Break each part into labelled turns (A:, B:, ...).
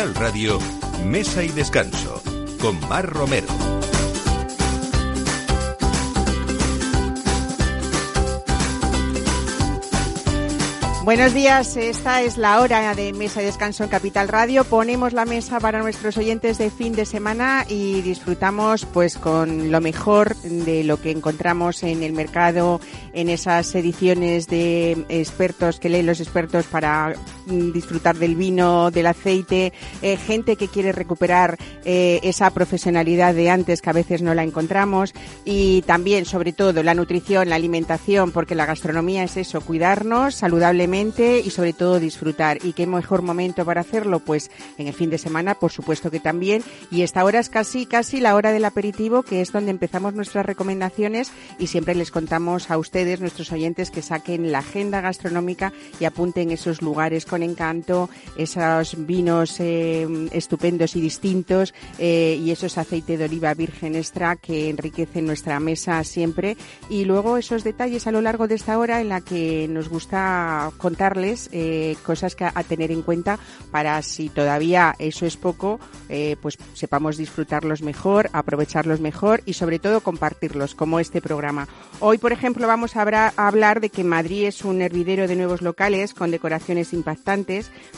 A: Capital Radio, Mesa y Descanso, con Mar Romero.
B: Buenos días, esta es la hora de mesa y descanso en Capital Radio. Ponemos la mesa para nuestros oyentes de fin de semana y disfrutamos pues con lo mejor de lo que encontramos en el mercado, en esas ediciones de expertos que leen los expertos para disfrutar del vino, del aceite, eh, gente que quiere recuperar eh, esa profesionalidad de antes que a veces no la encontramos y también sobre todo la nutrición, la alimentación, porque la gastronomía es eso, cuidarnos saludablemente y sobre todo disfrutar. ¿Y qué mejor momento para hacerlo? Pues en el fin de semana, por supuesto que también. Y esta hora es casi, casi la hora del aperitivo, que es donde empezamos nuestras recomendaciones y siempre les contamos a ustedes, nuestros oyentes, que saquen la agenda gastronómica y apunten esos lugares con encanto, esos vinos eh, estupendos y distintos eh, y esos aceite de oliva virgen extra que enriquecen nuestra mesa siempre. Y luego esos detalles a lo largo de esta hora en la que nos gusta contarles eh, cosas que a, tener en cuenta para si todavía eso es poco, pues sepamos disfrutarlos mejor, aprovecharlos mejor y sobre todo compartirlos, como este programa. Hoy, por ejemplo, vamos a, hablar de que Madrid es un hervidero de nuevos locales con decoraciones impactantes,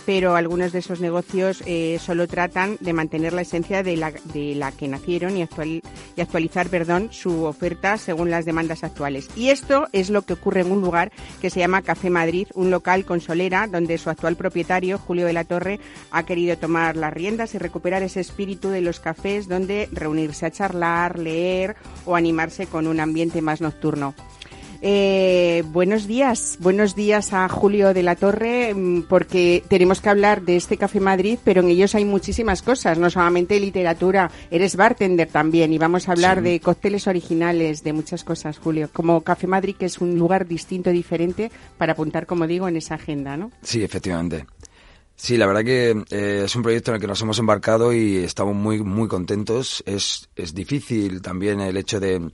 B: pero algunos de esos negocios eh, solo tratan de mantener la esencia de la, de la que nacieron y, actual, y actualizar su oferta según las demandas actuales. Y esto es lo que ocurre en un lugar que se llama Café Madrid, un local con solera donde su actual propietario, Julio de la Torre, ha querido tomar las riendas y recuperar ese espíritu de los cafés donde reunirse a charlar, leer o animarse con un ambiente más nocturno. Eh, buenos días, buenos días a Julio de la Torre, mm, porque tenemos que hablar de este Café Madrid, pero en ellos hay muchísimas cosas, no solamente literatura, eres bartender también y vamos a hablar de cócteles originales, de muchas cosas, Julio, como Café Madrid, que es un lugar distinto, diferente, para apuntar, como digo, en esa agenda, ¿no?
C: Sí, efectivamente. Sí, la verdad que eh, es un proyecto en el que nos hemos embarcado y estamos muy, muy contentos. Es, es difícil también el hecho de,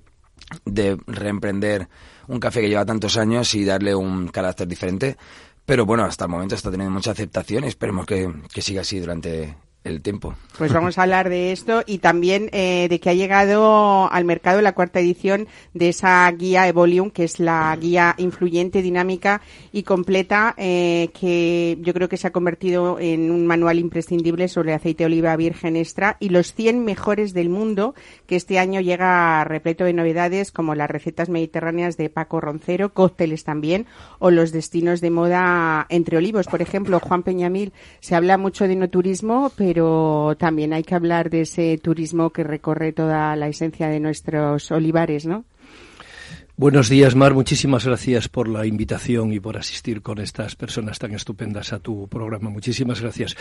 C: de reemprender un café que lleva tantos años y darle un carácter diferente. Pero bueno, hasta el momento está teniendo mucha aceptación y esperemos que, que siga así durante el tiempo.
B: Pues vamos a hablar de esto y también eh, de que ha llegado al mercado la cuarta edición de esa guía Evolium, que es la guía influyente, dinámica y completa, eh, que yo creo que se ha convertido en un manual imprescindible sobre aceite de oliva virgen extra y los 100 mejores del mundo, que este año llega repleto de novedades como las recetas mediterráneas de Paco Roncero, cócteles también, o los destinos de moda entre olivos. Por ejemplo, Juan Peñamil, se habla mucho de no turismo, pero pero también hay que hablar de ese turismo que recorre toda la esencia de nuestros olivares, ¿no?
D: Buenos días, Mar. Muchísimas gracias por la invitación y por asistir con estas personas tan estupendas a tu programa. Muchísimas gracias.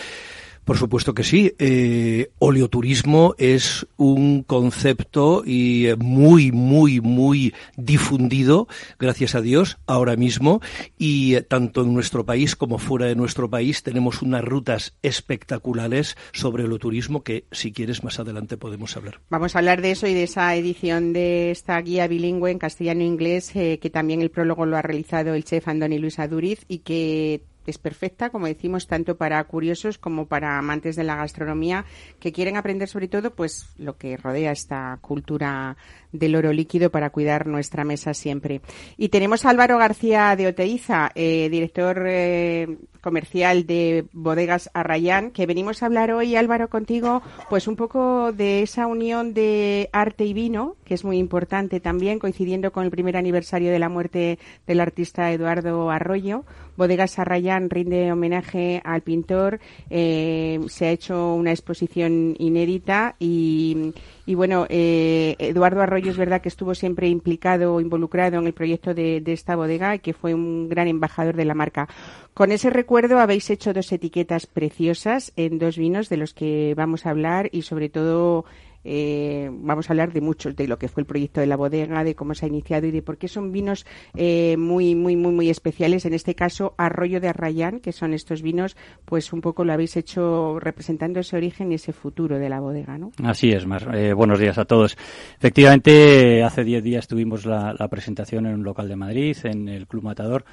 D: Por supuesto que sí. Eh, oleoturismo es un concepto y eh, muy, muy, muy difundido, gracias a Dios, ahora mismo. Y eh, tanto en nuestro país como fuera de nuestro país tenemos unas rutas espectaculares sobre oleoturismo que, si quieres, más adelante podemos hablar.
B: Vamos a hablar de eso y de esa edición de esta guía bilingüe en castellano e inglés, que también el prólogo lo ha realizado el chef Andoni Luis Aduriz y que es perfecta, como decimos, tanto para curiosos como para amantes de la gastronomía que quieren aprender sobre todo pues lo que rodea esta cultura del oro líquido para cuidar nuestra mesa siempre. Y tenemos a Álvaro García de Oteiza, eh, director eh, comercial de Bodegas Arrayán, que venimos a hablar hoy, Álvaro, contigo, pues un poco de esa unión de arte y vino, que es muy importante también, coincidiendo con el primer aniversario de la muerte del artista Eduardo Arroyo. Bodegas Arrayán rinde homenaje al pintor, eh, se ha hecho una exposición inédita y, y bueno, eh, Eduardo Arroyo es verdad que estuvo siempre implicado o involucrado en el proyecto de, de esta bodega y que fue un gran embajador de la marca. Con ese recuerdo habéis hecho dos etiquetas preciosas en dos vinos de los que vamos a hablar y sobre todo eh, vamos a hablar de muchos, de lo que fue el proyecto de la bodega, de cómo se ha iniciado y de por qué son vinos eh, muy, muy, muy, muy especiales. En este caso, Arroyo de Arrayán, que son estos vinos, pues un poco lo habéis hecho representando ese origen y ese futuro de la bodega, ¿no?
E: Así es, Mar. Eh, buenos días a todos. Efectivamente, hace diez días tuvimos la, presentación en un local de Madrid, en el Club Matador,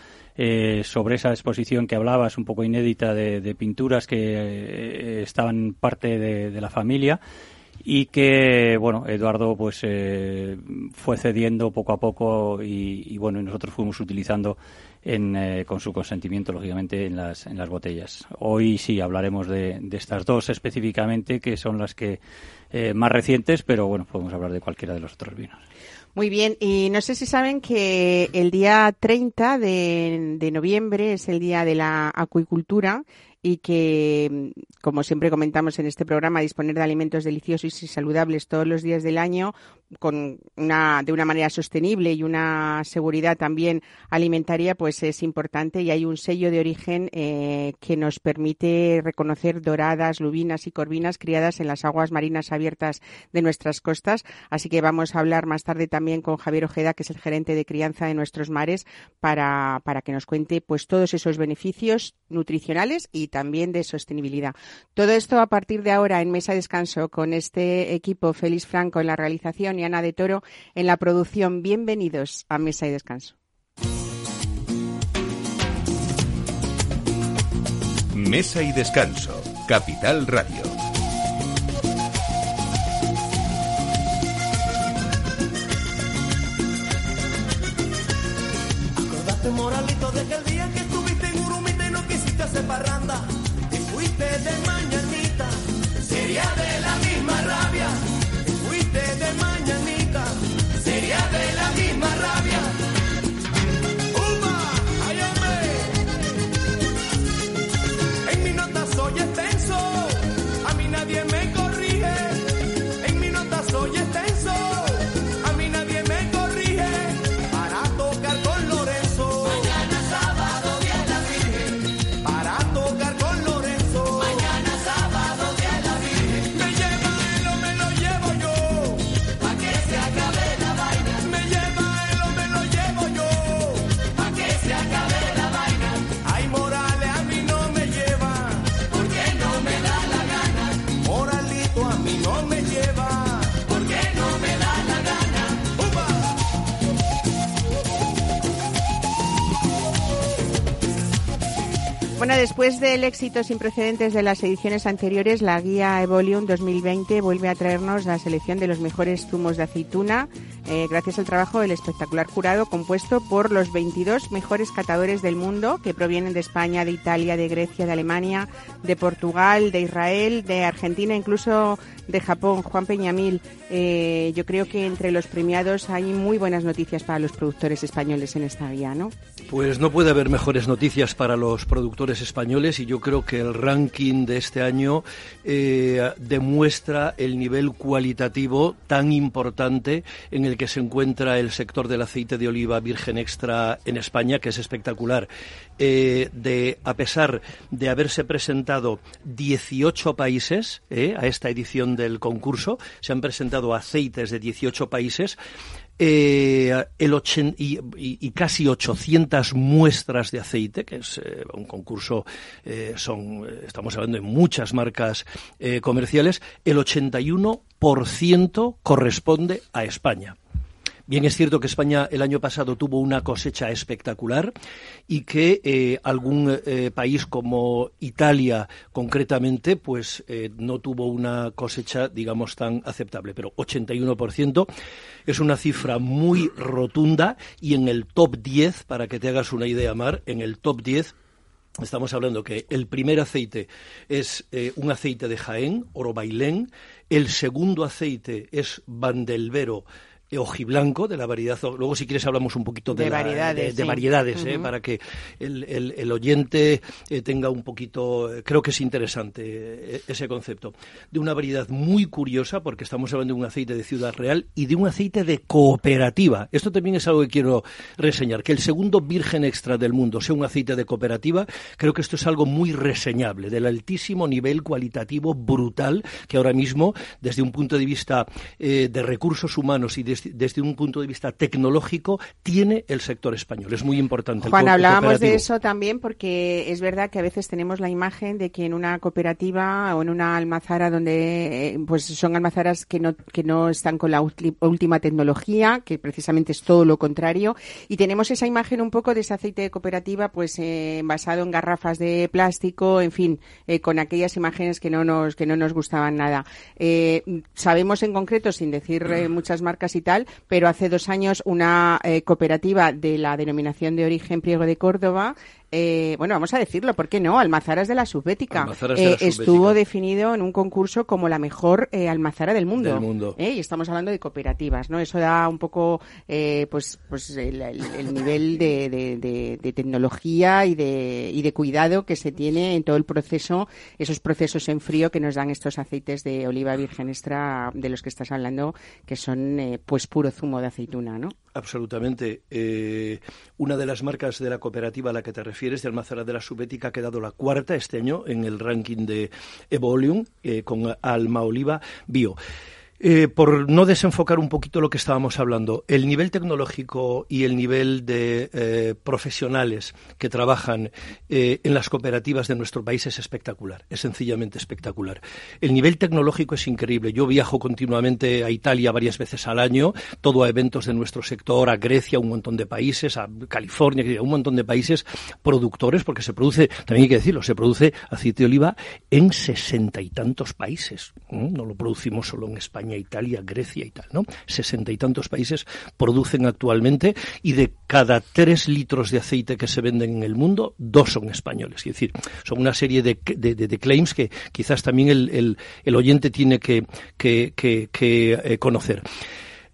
E: sobre esa exposición que hablabas, un poco inédita de, pinturas que estaban parte de la familia y que bueno Eduardo pues eh, fue cediendo poco a poco y, bueno nosotros fuimos utilizando en, eh, con su consentimiento lógicamente en las en las botellas. Hoy sí hablaremos de, de estas dos específicamente que son las que eh, más recientes pero bueno podemos hablar de cualquiera de los otros vinos.
B: Muy bien, y no sé si saben que el día 30 de, de noviembre es el día de la acuicultura y que, como siempre comentamos en este programa, disponer de alimentos deliciosos y saludables todos los días del año con una, de una manera sostenible y una seguridad también alimentaria, pues es importante y hay un sello de origen eh, que nos permite reconocer doradas, lubinas y corvinas criadas en las aguas marinas abiertas de nuestras costas. Así que vamos a hablar más tarde también con Javier Ojeda, que es el gerente de crianza de nuestros mares, para, para que nos cuente pues todos esos beneficios nutricionales y también de sostenibilidad. Todo esto a partir de ahora en Mesa Descanso con este equipo Félix Franco en la realización y Ana de Toro en la producción. Bienvenidos a Mesa y Descanso.
A: Mesa y Descanso, Capital Radio.
F: Acordate, moralito, de que el día hacer parranda fuiste de mañanita, sería de
B: después del éxito sin precedentes de las ediciones anteriores, la guía Evolium 2020 vuelve a traernos la selección de los mejores zumos de aceituna, eh, gracias al trabajo del espectacular jurado compuesto por los 22 mejores catadores del mundo que provienen de España, de Italia, de Grecia, de Alemania, de Portugal, de Israel, de Argentina, incluso de Japón. Juan Peñamil, eh, yo creo que entre los premiados hay muy buenas noticias para los productores españoles en esta guía, ¿no?
D: Pues no puede haber mejores noticias para los productores españoles y yo creo que el ranking de este año eh, demuestra el nivel cualitativo tan importante en el que se encuentra el sector del aceite de oliva virgen extra en España, que es espectacular. Eh, de, a pesar de haberse presentado 18 países eh, a esta edición del concurso, se han presentado aceites de 18 países, eh, el ochen- y, casi 800 muestras de aceite, que es un concurso, son, estamos hablando de muchas marcas comerciales, el 81% corresponde a España. Bien, es cierto que España el año pasado tuvo una cosecha espectacular y que eh, algún eh, país como Italia, concretamente, pues eh, no tuvo una cosecha, digamos, tan aceptable. Pero 81% es una cifra muy rotunda y en el top 10, para que te hagas una idea, Mar, en el top 10 Estamos hablando que el primer aceite es un aceite de Jaén, Oro Bailén. El segundo aceite es Vandelvero, ojiblanco, de la variedad. Luego, si quieres, hablamos un poquito de,
B: De
D: la-
B: variedades,
D: de, de
B: sí.
D: variedades, eh, para que el, el- el oyente eh, tenga un poquito. eh, creo que es interesante eh, ese concepto. De una variedad muy curiosa, porque estamos hablando de un aceite de Ciudad Real y de un aceite de cooperativa. Esto también es algo que quiero reseñar. Que el segundo virgen extra del mundo sea un aceite de cooperativa, creo que esto es algo muy reseñable, del altísimo nivel cualitativo brutal que ahora mismo, desde un punto de vista eh, de recursos humanos y desde, desde un punto de vista tecnológico, tiene el sector español. Es muy importante. el
B: Juan,
D: co-
B: hablábamos de eso también porque es verdad que a veces tenemos la imagen de que en una cooperativa o en una almazara donde eh, pues son almazaras que no que no están con la última tecnología, que precisamente es todo lo contrario y tenemos esa imagen un poco de ese aceite de cooperativa pues eh, basado en garrafas de plástico, en fin, eh, con aquellas imágenes que no nos que no nos gustaban nada. Eh, sabemos en concreto sin decir muchas marcas y pero hace dos años una eh, cooperativa de la denominación de origen Priego de Córdoba eh, bueno, vamos a decirlo, ¿por qué no? Almazaras de la Subbética.
D: Almazaras de la
B: Eh, estuvo
D: Subbética.
B: definido en un concurso como la mejor eh, almazara del mundo.
D: Del mundo.
B: ¿eh? Y estamos hablando de cooperativas, ¿no? Eso da un poco, eh, pues, pues el, el- el nivel de, de- de- de tecnología y de, y de cuidado que se tiene en todo el proceso, esos procesos en frío que nos dan estos aceites de oliva virgen extra de los que estás hablando, que son, eh, pues, puro zumo de aceituna, ¿no?
D: Absolutamente. Eh, una de las marcas de la cooperativa a la que te refieres, de Almazara de la Subética, ha quedado la cuarta este año en el ranking de Evolium eh, con Alma Oliva Bio. Eh, por no desenfocar un poquito lo que estábamos hablando, el nivel tecnológico y el nivel de eh, profesionales que trabajan eh, en las cooperativas de nuestro país es espectacular, es sencillamente espectacular. El nivel tecnológico es increíble. Yo viajo continuamente a Italia varias veces al año, todo a eventos de nuestro sector, a Grecia, un montón de países, a California, un montón de países productores, porque se produce, también hay que decirlo, se produce aceite de oliva en sesenta y tantos países. No lo producimos solo en España, Italia, Grecia y tal, ¿no? Sesenta y tantos países producen actualmente y de cada tres litros de aceite que se venden en el mundo, dos son españoles. Es decir, son una serie de, de- claims que quizás también el, el- oyente tiene que, que- que- que, eh, conocer.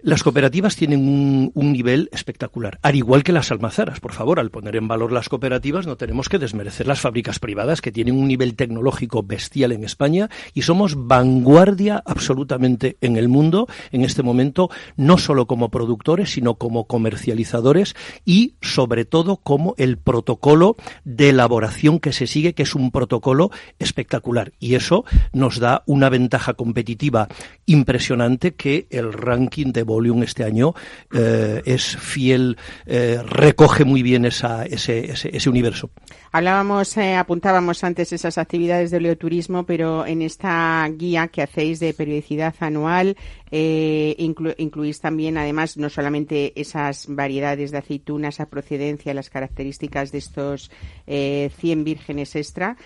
D: Las cooperativas tienen un, nivel espectacular, al igual que las almazaras. Por favor, al poner en valor las cooperativas no tenemos que desmerecer las fábricas privadas que tienen un nivel tecnológico bestial en España y somos vanguardia absolutamente en el mundo en este momento, no solo como productores, sino como comercializadores y sobre todo como el protocolo de elaboración que se sigue, que es un protocolo espectacular. Y eso nos da una ventaja competitiva impresionante que el ranking de Volume este año eh, es fiel, eh, recoge muy bien esa, ese, ese, ese universo.
B: Hablábamos, eh, apuntábamos antes esas actividades de oleoturismo, pero en esta guía que hacéis de periodicidad anual inclu- incluís también, además, no solamente esas variedades de aceituna, esa procedencia, las características de estos eh, 100 vírgenes extra,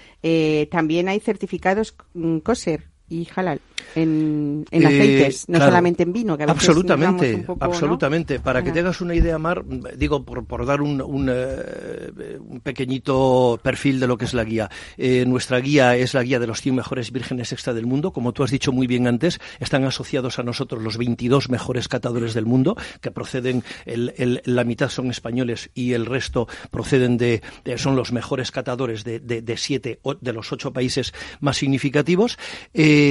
B: también hay certificados mm, kosher y halal en, en
D: Eh,
B: aceites, no
D: claro.
B: solamente en vino, que a veces
D: absolutamente,
B: un poco, ¿no?
D: absolutamente. Para que
B: Ajá.
D: te hagas una idea, Mar, digo por, por dar un, un, eh, un pequeñito perfil de lo que es la guía. Eh, nuestra guía es la guía de los 100 mejores vírgenes extra del mundo. Como tú has dicho muy bien antes, están asociados a nosotros los 22 mejores catadores del mundo, que proceden, el, el- la mitad son españoles y el resto proceden de, de- son los mejores catadores de, de, de siete de los ocho países más significativos. Eh,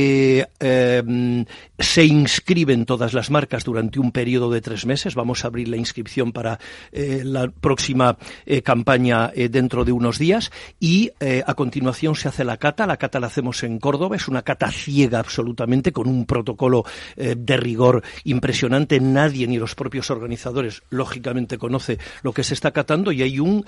D: eh, se inscriben todas las marcas durante un periodo de tres meses. Vamos a abrir la inscripción para eh, la próxima eh, campaña dentro de unos días y a continuación se hace la cata. La cata la hacemos en Córdoba. Es una cata ciega absolutamente con un protocolo de rigor impresionante. Nadie ni los propios organizadores lógicamente conoce lo que se está catando y hay un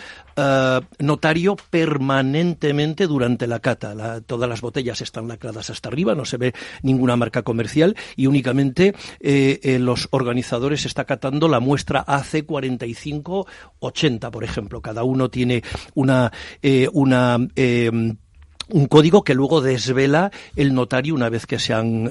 D: notario permanentemente durante la cata. Todas las botellas están lacradas hasta arriba, no se ve ninguna marca comercial y únicamente eh, eh, los organizadores está catando la muestra AC4580, por ejemplo. Cada uno tiene una, eh, un código que luego desvela el notario una vez que se han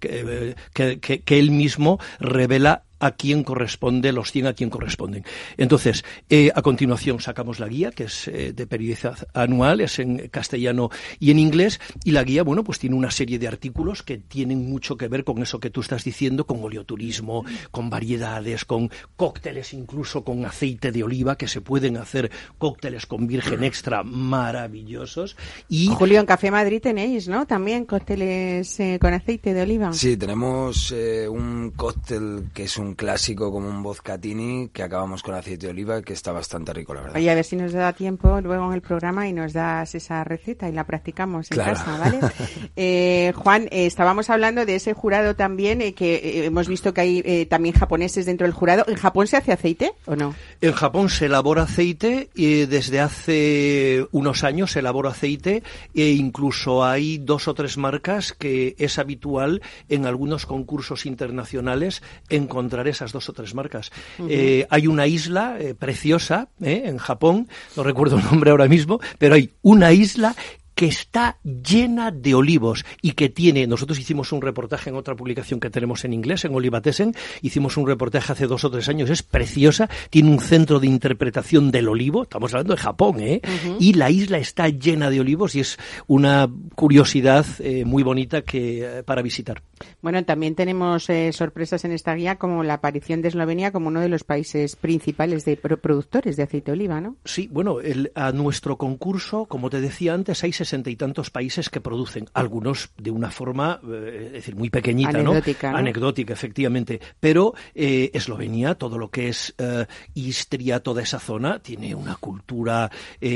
D: que- que él mismo revela a quién corresponde, los 100 a quién corresponden. Entonces, eh, a continuación sacamos la guía, que es eh, de periodicidad anual, es en castellano y en inglés, y la guía, bueno, pues tiene una serie de artículos que tienen mucho que ver con eso que tú estás diciendo, con oleoturismo, con variedades, con cócteles, incluso con aceite de oliva, que se pueden hacer cócteles con virgen extra maravillosos. Y
B: Julio, en Café Madrid tenéis, ¿no? También cócteles eh, con aceite de oliva.
C: Sí, tenemos eh, un cóctel que es un clásico como un vodkatini que acabamos con aceite de oliva que está bastante rico, la verdad.
B: Oye, a ver si nos da tiempo luego en el programa y nos das esa receta y la practicamos en
C: Claro.
B: casa, ¿vale? Eh, Juan, eh, estábamos hablando de ese jurado también, eh, que eh, hemos visto que hay eh, también japoneses dentro del jurado. ¿En Japón se hace aceite o no?
D: En Japón se elabora aceite y desde hace unos años se elabora aceite e incluso hay dos o tres marcas que es habitual en algunos concursos internacionales encontrar esas dos o tres marcas. Eh, hay una isla eh, preciosa eh, en Japón, no recuerdo el nombre ahora mismo, pero hay una isla que está llena de olivos y que tiene, nosotros hicimos un reportaje en otra publicación que tenemos en inglés, en Olivatesen, hicimos un reportaje hace dos o tres años, es preciosa, tiene un centro de interpretación del olivo, estamos hablando de Japón, ¿eh? Y la isla está llena de olivos y es una curiosidad eh, muy bonita que eh, para visitar.
B: Bueno, también tenemos eh, sorpresas en esta guía, como la aparición de Eslovenia como uno de los países principales de pro- productores de aceite de oliva, ¿no?
D: Sí, bueno, el- a nuestro concurso, como te decía antes, hay sesenta y tantos países que producen, algunos de una forma, eh, es decir, muy pequeñita,
B: Anecdótica, ¿no?
D: Anecdótica, efectivamente. Pero eh, Eslovenia, todo lo que es eh, Istria, toda esa zona, tiene una cultura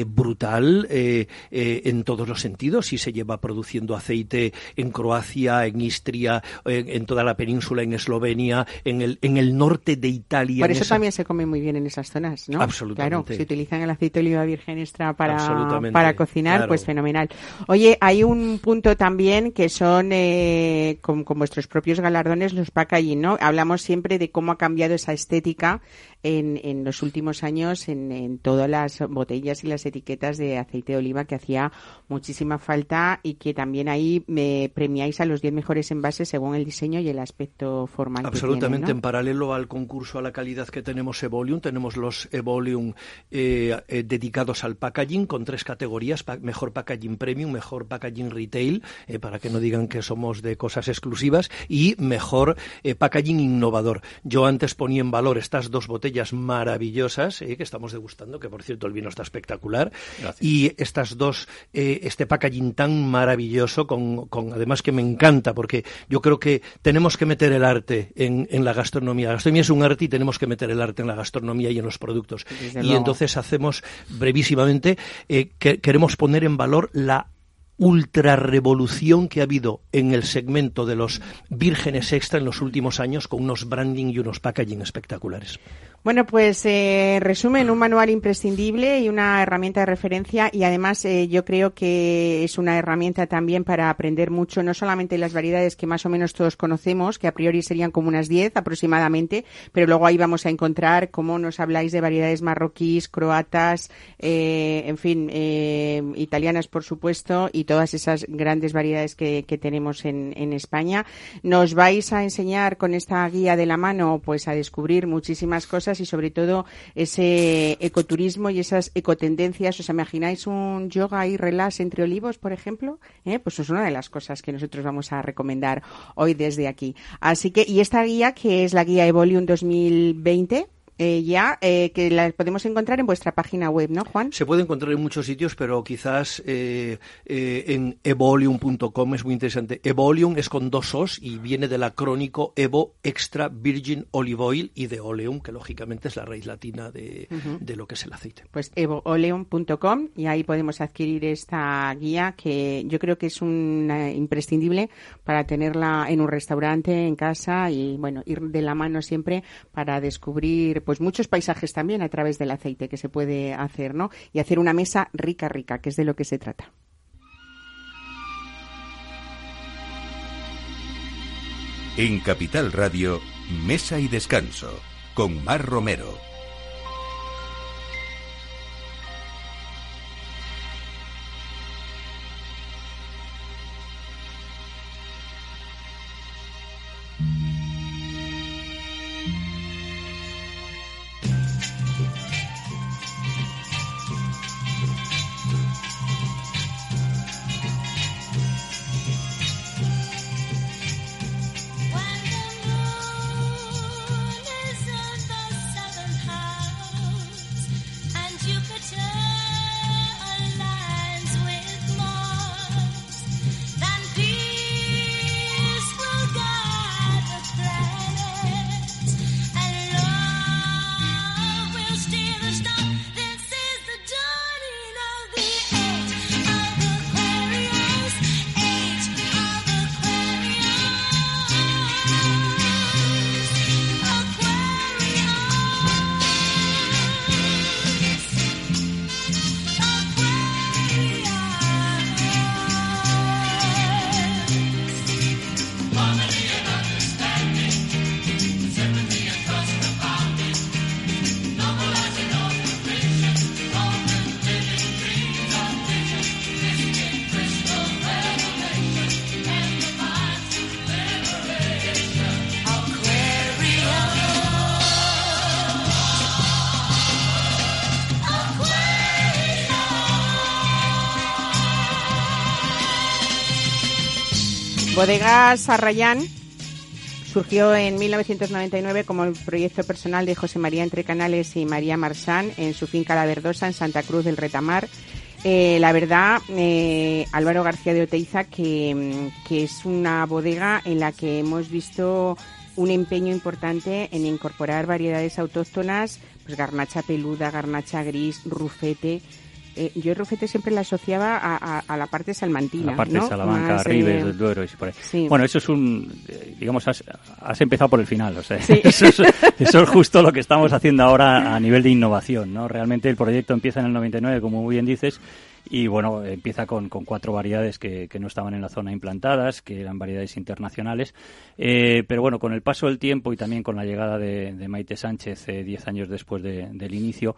D: brutal en todos los sentidos y se lleva produciendo aceite en Croacia, en Istria, en, en toda la península, en Eslovenia, en el, en el norte de Italia.
B: Por eso
D: esa-
B: también se come muy bien en esas zonas, ¿no?
D: Absolutamente.
B: Claro, si utilizan el aceite de oliva virgen extra para, para cocinar,
D: claro.
B: pues fenomenal. Oye, hay un punto también que son eh, con, vuestros propios galardones los packaging, ¿no? Hablamos siempre de cómo ha cambiado esa estética en, en los últimos años en, en todas las botellas y las etiquetas de aceite de oliva que hacía muchísima falta y que también ahí me premiáis a los 10 mejores envases según el diseño y el aspecto formal que
D: Absolutamente, en paralelo al concurso a la calidad que tenemos Evolium, tenemos los Evolium eh, eh, dedicados al packaging con tres categorías, pa- mejor packaging premium, mejor packaging retail, eh, para que no digan que somos de cosas exclusivas, y mejor eh, packaging innovador. Yo antes ponía en valor estas dos botellas maravillosas eh, que estamos degustando, que por cierto el vino está espectacular, y estas dos, eh, este packaging tan maravilloso, con, con además que me encanta, porque yo creo que tenemos que meter el arte en, en la gastronomía. La gastronomía es un arte y tenemos que meter el arte en la gastronomía y en los productos.
B: Desde
D: y
B: luego.
D: entonces hacemos brevísimamente, eh, que queremos poner en valor la ultra revolución que ha habido en el segmento de los vírgenes extra en los últimos años con unos branding y unos packaging espectaculares.
B: Bueno, pues eh, resumen, un manual imprescindible y una herramienta de referencia y además eh, yo creo que es una herramienta también para aprender mucho, no solamente las variedades que más o menos todos conocemos, que a priori serían como unas 10 aproximadamente, pero luego ahí vamos a encontrar cómo nos habláis de variedades marroquíes, croatas, eh, en fin, eh, italianas por supuesto y todas esas grandes variedades que, que tenemos en, en España. Nos vais a enseñar con esta guía de la mano pues a descubrir muchísimas cosas y sobre todo ese ecoturismo y esas ecotendencias. ¿Os imagináis un yoga y relax entre olivos, por ejemplo? ¿Eh? Pues es una de las cosas que nosotros vamos a recomendar hoy desde aquí. Así que, y esta guía, que es la guía Evolium 2020, eh, ya, eh, que la podemos encontrar en vuestra página web, ¿no, Juan?
D: Se puede encontrar en muchos sitios, pero quizás eh, eh, en evolium.com es muy interesante. Evolium es con dos os y viene del acrónico Evo Extra Virgin Olive Oil y de Oleum, que lógicamente es la raíz latina de, de lo que es el aceite.
B: pues evooleum.com y ahí podemos adquirir esta guía que yo creo que es una imprescindible para tenerla en un restaurante, en casa y bueno, ir de la mano siempre para descubrir pues muchos paisajes también a través del aceite que se puede hacer, ¿no? Y hacer una mesa rica, rica, que es de lo que se trata.
A: En Capital Radio, Mesa y Descanso, con Mar Romero.
B: Bodegas Arrayán surgió en 1999 como el proyecto personal de José María Entre Canales y María Marsán en su finca La Verdosa en Santa Cruz del Retamar. Eh, la verdad, eh, Álvaro García de Oteiza, que, que es una bodega en la que hemos visto un empeño importante en incorporar variedades autóctonas, pues garnacha peluda, garnacha gris, rufete, eh, yo el rufete siempre la asociaba a, a, a la parte salmantina.
E: La parte
B: ¿no?
E: de Salamanca,
B: Más,
E: Ribes,
B: eh,
E: Duero y por ahí.
B: sí.
E: Bueno, eso es un, eh, digamos, has, has empezado por el final, o sea,
B: Sí.
E: eso, es, eso es justo lo que estamos haciendo ahora a nivel de innovación, ¿no? Realmente el proyecto empieza en el 99, como muy bien dices, y bueno, empieza con, con cuatro variedades que, que no estaban en la zona implantadas, que eran variedades internacionales, eh, pero bueno, con el paso del tiempo y también con la llegada de, de Maite Sánchez eh, diez años después de- del inicio,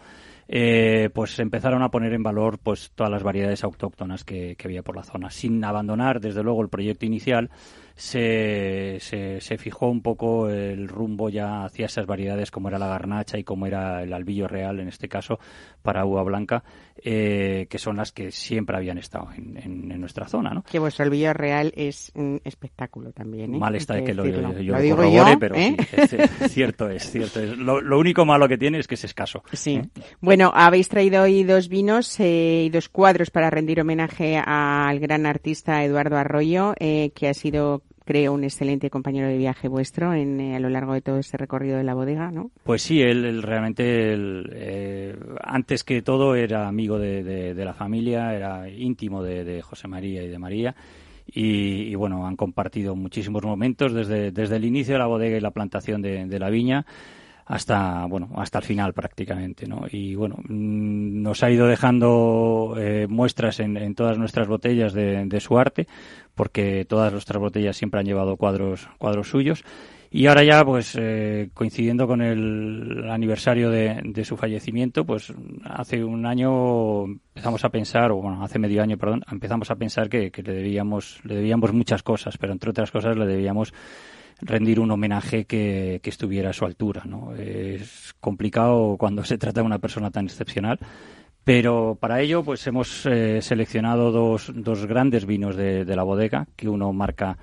E: eh, pues empezaron a poner en valor pues todas las variedades autóctonas que, que había por la zona, sin abandonar desde luego el proyecto inicial. Se, se, se fijó un poco el rumbo ya hacia esas variedades como era la garnacha y como era el albillo real en este caso para uva blanca, eh, que son las que siempre habían estado en, en- en nuestra zona, ¿no?
B: Que vuestro albillo real es un espectáculo también. ¿eh?
E: Mal está de que lo, yo, yo
B: Lo digo
E: corrobore,
B: yo,
E: pero
B: ¿eh?
E: sí, es, es cierto es, cierto es. Lo, lo único malo que tiene es que es escaso.
B: Sí.
E: ¿eh?
B: Bueno, habéis traído hoy dos vinos y dos cuadros para rendir homenaje al gran artista Eduardo Arroyo, que ha sido, creo, un excelente compañero de viaje vuestro en, eh, a lo largo de todo este recorrido de la bodega, ¿no?
E: Pues sí, él, realmente, eh, antes que todo, era amigo de, de- la familia, era íntimo de, José María y de María. Y, y, bueno, han compartido muchísimos momentos desde, desde el inicio de la bodega y la plantación de la viña hasta bueno hasta el final prácticamente no y bueno mm, nos ha ido dejando eh, muestras en, en todas nuestras botellas de, de su arte porque todas nuestras botellas siempre han llevado cuadros cuadros suyos. Y ahora ya, pues eh, coincidiendo con el aniversario de, de su fallecimiento, pues hace un año empezamos a pensar, o bueno, hace medio año, perdón, empezamos a pensar que, que le debíamos, le debíamos muchas cosas, pero entre otras cosas le debíamos rendir un homenaje que, que estuviera a su altura, ¿no? Es complicado cuando se trata de una persona tan excepcional. Pero para ello, pues hemos eh, seleccionado dos, dos grandes vinos de, de la bodega, que uno marca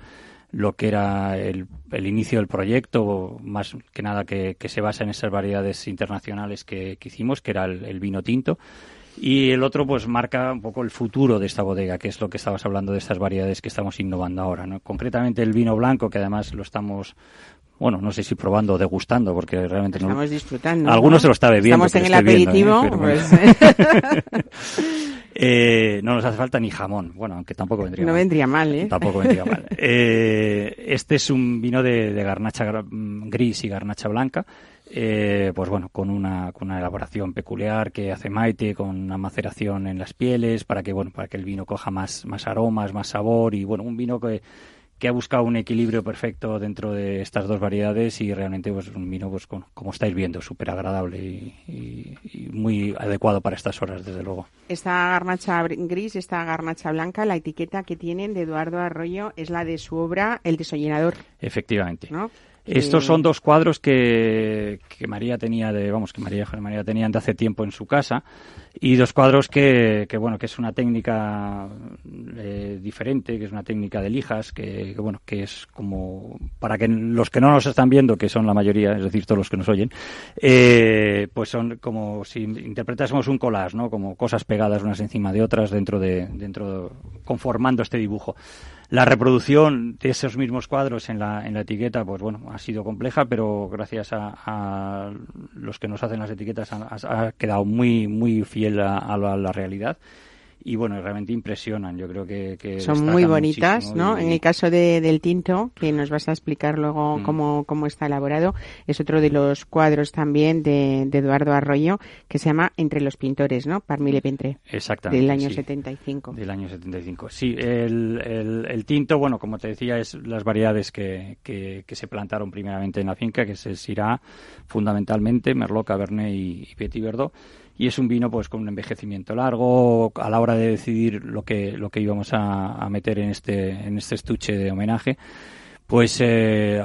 E: lo que era el, el inicio del proyecto, más que nada que, que se basa en esas variedades internacionales que, que hicimos, que era el, el vino tinto. Y el otro, pues, marca un poco el futuro de esta bodega, que es lo que estabas hablando de estas variedades que estamos innovando ahora, ¿no? Concretamente el vino blanco, que además lo estamos, bueno, no sé si probando o degustando, porque realmente no...
B: Estamos disfrutando.
E: Alguno
B: ¿no?
E: se lo está bebiendo.
B: Estamos en el
E: viendo, ¿eh?
B: aperitivo. Pues,
E: Eh, no nos hace falta ni jamón. Bueno, aunque tampoco vendría
B: no
E: mal.
B: vendría mal, ¿eh?
E: Tampoco vendría mal. Eh, este es un vino de, de garnacha mm, gris y garnacha blanca. Eh, pues bueno, con una, con una elaboración peculiar que hace Maite, con una maceración en las pieles, para que, bueno, para que el vino coja más, más aromas, más sabor, y bueno, un vino que, que ha buscado un equilibrio perfecto dentro de estas dos variedades y realmente pues un vino pues con- como estáis viendo súper agradable y, y- y muy adecuado para estas horas desde luego.
B: Esta garnacha gris, esta garnacha blanca, la etiqueta que tienen de Eduardo Arroyo es la de su obra El desollinador,
E: efectivamente.
B: ¿no?
E: Estos son dos cuadros que, que María tenía de, vamos, que María José María tenían de hace tiempo en su casa y dos cuadros que, que bueno, que es una técnica eh, diferente, que es una técnica de lijas, que, que, bueno, que es como para que los que no nos están viendo, que son la mayoría, es decir, todos los que nos oyen, eh, pues son como si interpretásemos un collage, ¿no? Como cosas pegadas unas encima de otras dentro de, dentro, conformando este dibujo. La reproducción de esos mismos cuadros en la, en la etiqueta, pues bueno, ha sido compleja, pero gracias a, los que nos hacen las etiquetas ha, quedado muy, muy fiel a la realidad. Y bueno, realmente impresionan. Yo creo que, que
B: Son muy bonitas, ¿no?
E: y-
B: En el caso de, del tinto, que nos vas a explicar luego
E: Mm.
B: cómo, cómo está elaborado, es otro de los cuadros también de, de Eduardo Arroyo, que se llama Entre los pintores, ¿no? Parmi Pentre,
E: Exactamente.
B: del año
E: sí.
B: 75.
E: Del año 75. Sí, el, el, el tinto, bueno, como te decía, es las variedades que, que, que se plantaron primeramente en la finca, que es el Syrah, fundamentalmente, Merlot, Cabernet y, y Petit Verdot. Y es un vino pues con un envejecimiento largo a la hora de decidir lo que, lo que íbamos a, a meter en este, en este estuche de homenaje pues eh,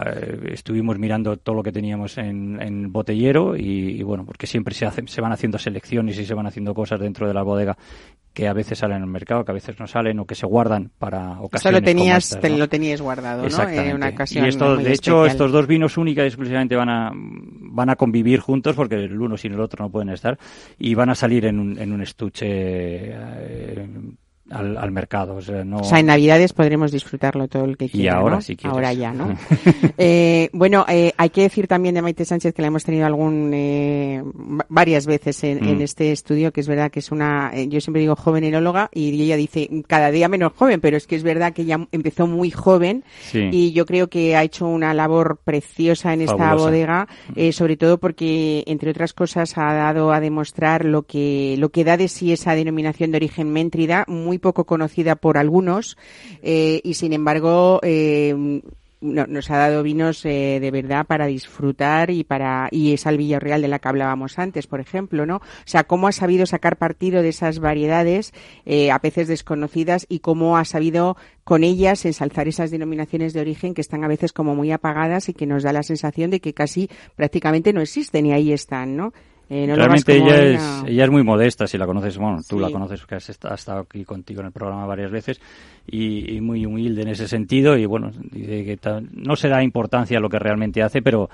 E: estuvimos mirando todo lo que teníamos en, en botellero y, y, bueno, porque siempre se, hacen, se van haciendo selecciones y se van haciendo cosas dentro de la bodega que a veces salen al mercado, que a veces no salen o que se guardan para ocasiones
B: lo tenías,
E: como estas,
B: te
E: ¿no?
B: lo tenías guardado, ¿no? En una ocasión
E: y esto,
B: muy
E: de hecho, estos dos vinos única y exclusivamente van a, van a convivir juntos porque el uno sin el otro no pueden estar y van a salir en un, en un estuche eh, al, al mercado. O sea, no...
B: O sea, en Navidades podremos disfrutarlo todo el que
E: Y
B: quiera,
E: ahora,
B: ¿no?
E: si quieres.
B: Ahora ya, ¿no? eh, bueno, eh, hay que decir también de Maite Sánchez que la hemos tenido algún eh, va- varias veces en,
E: Mm.
B: en este estudio, que es verdad que es una, eh, yo siempre digo joven enóloga y ella dice cada día menos joven, pero es que es verdad que ella empezó muy joven
E: Sí.
B: y yo creo que ha hecho una labor preciosa en esta bodega, eh, sobre todo porque, entre otras cosas, ha dado a demostrar lo que, lo que da de sí esa denominación de origen méntrida, muy poco conocida por algunos, eh, y sin embargo, eh, no- nos ha dado vinos eh, de verdad para disfrutar y para y esa Alvilla Real de la que hablábamos antes, por ejemplo, ¿no? O sea, cómo ha sabido sacar partido de esas variedades eh, a veces desconocidas y cómo ha sabido con ellas ensalzar esas denominaciones de origen que están a veces como muy apagadas y que nos da la sensación de que casi prácticamente no existen y ahí están, ¿no? Eh, no
E: Realmente ella
B: ella.
E: es, ella es muy modesta, si la conoces, bueno, tú
B: Sí.
E: la conoces porque has est- ha estado aquí contigo en el programa varias veces y, y muy humilde en ese sentido y bueno, dice que ta- no se da importancia a lo que realmente hace, pero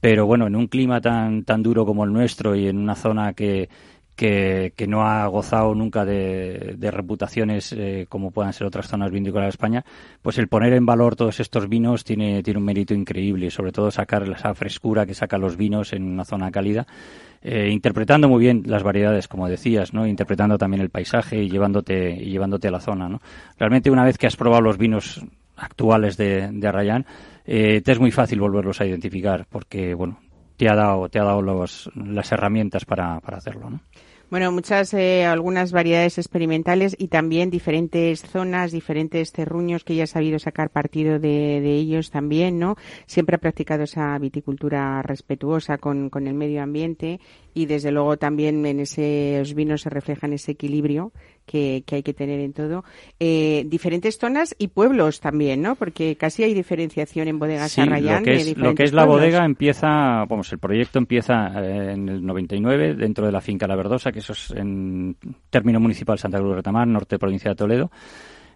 E: pero bueno, en un clima tan tan duro como el nuestro y en una zona que que, que no ha gozado nunca de, de reputaciones eh, como puedan ser otras zonas vinícolas de España, pues el poner en valor todos estos vinos tiene, tiene un mérito increíble sobre todo sacar esa frescura que sacan los vinos en una zona cálida, eh, interpretando muy bien las variedades, como decías, ¿no? interpretando también el paisaje y llevándote, y llevándote a la zona. ¿no? Realmente una vez que has probado los vinos actuales de, de Arrayán, eh, te es muy fácil volverlos a identificar porque, bueno, te ha dado, te ha dado los, las herramientas para, para hacerlo, ¿no?
B: Bueno, muchas, eh, algunas variedades experimentales y también diferentes zonas, diferentes terruños que ella ha sabido sacar partido de, ellos también, ¿no? Siempre ha practicado esa viticultura respetuosa con, con el medio ambiente y desde luego también en esos vinos se refleja ese equilibrio que, que hay que tener en todo. Eh, diferentes zonas y pueblos también, ¿no? Porque casi hay diferenciación en bodegas
E: Sí,
B: Arrayán
E: lo que
B: de
E: es, lo que es la
B: pueblos.
E: bodega empieza, vamos, el proyecto empieza eh, en el 99 dentro de la finca La Verdosa, que eso es en término municipal Santa Cruz de Retamar, norte de provincia de Toledo.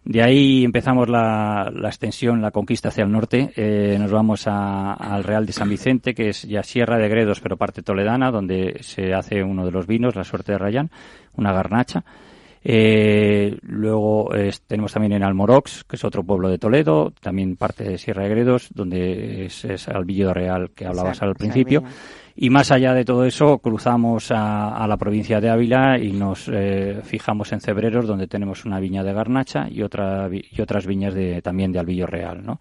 E: De ahí empezamos la, la extensión, la conquista hacia el norte. Eh, nos vamos a- al Real de San Vicente, que es ya Sierra de Gredos, pero parte toledana, donde se hace uno de los vinos, la suerte de Rayán, una garnacha. Eh, luego eh, tenemos también en Almorox, que es otro pueblo de Toledo, también parte de Sierra de Gredos, donde es, es Albillo Real que hablabas
B: Exacto,
E: al principio. Y más allá de todo eso, cruzamos a, a la provincia de Ávila y nos eh, fijamos en Cebreros, donde tenemos una viña de Garnacha y, otra, y otras viñas de, también de Albillo Real, ¿no?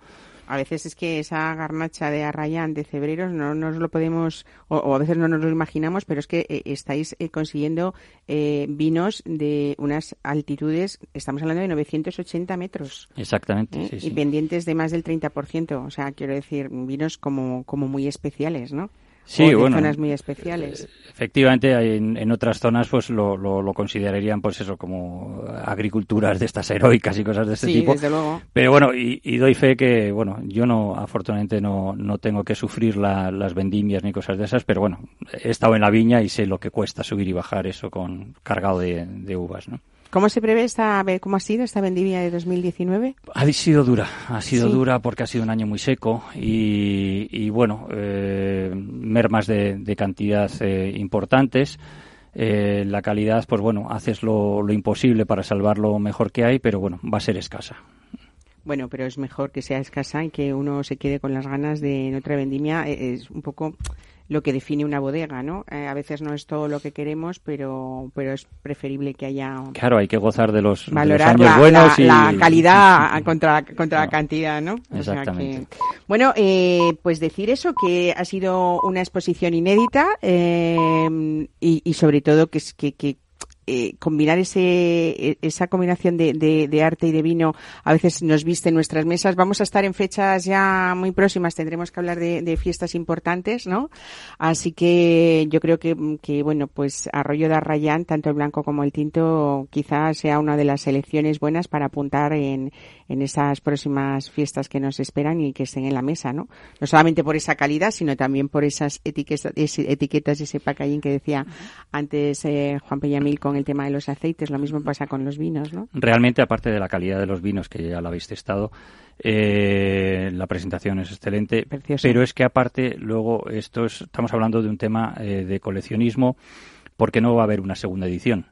B: A veces es que esa garnacha de Arrayán, de Cebreros, no nos lo podemos, o, o a veces no nos lo imaginamos, pero es que eh, estáis eh, consiguiendo eh, vinos de unas altitudes, estamos hablando de 980 metros.
E: Exactamente,
B: ¿eh?
E: sí,
B: Y
E: sí.
B: pendientes de más del 30%. O sea, quiero decir, vinos como, como muy especiales, ¿no?
E: Sí,
B: o de
E: bueno,
B: zonas muy especiales.
E: Efectivamente, hay en, en otras zonas pues lo, lo, lo considerarían pues eso como agriculturas de estas heroicas y cosas de este
B: sí,
E: tipo.
B: desde luego.
E: Pero bueno, y, y doy fe que, bueno, yo no, afortunadamente no, no tengo que sufrir la- las vendimias ni cosas de esas, pero bueno, he estado en la viña y sé lo que cuesta subir y bajar eso con cargado de, de uvas, ¿no?
B: ¿Cómo se prevé esta, cómo ha sido esta vendimia de 2019?
E: Ha sido dura, ha sido
B: Sí.
E: dura porque ha sido un año muy seco y, y bueno, eh, mermas de, de cantidad eh, importantes. Eh, la calidad, pues bueno, haces lo, lo imposible para salvar lo mejor que hay, pero bueno, va a ser escasa.
B: Bueno, pero es mejor que sea escasa y que uno se quede con las ganas de en otra vendimia. Es un poco lo que define una bodega, ¿no? Eh, a veces no es todo lo que queremos, pero, pero es preferible que haya
E: Claro, hay que gozar de los, de los
B: valorar
E: años
B: la,
E: buenos
B: la-
E: y
B: la calidad contra, contra la cantidad, ¿no? O sea
E: Exactamente.
B: que- bueno, eh, pues decir eso, que ha sido una exposición inédita eh, y, y sobre todo que, es- que, que eh, combinar ese, e, esa combinación de, de, de, arte y de vino a veces nos viste en nuestras mesas. Vamos a estar en fechas ya muy próximas, tendremos que hablar de, fiestas importantes, ¿no? Así que yo creo que, que, bueno, pues Arroyo de Arrayán, tanto el blanco como el tinto, quizás sea una de las selecciones buenas para apuntar en, en esas próximas fiestas que nos esperan y que estén en la mesa, ¿no? No solamente por esa calidad, sino también por esas etiquetas, etiquetas y ese packaging que decía antes eh, Juan Peñamil con el tema de los aceites. Lo mismo pasa con los vinos, ¿no?
E: Realmente, aparte de la calidad de los vinos, que ya lo habéis testado, eh, la presentación es excelente,
B: Precioso.
E: pero es que aparte luego esto es, estamos hablando de un tema eh, de coleccionismo porque no va a haber una segunda edición.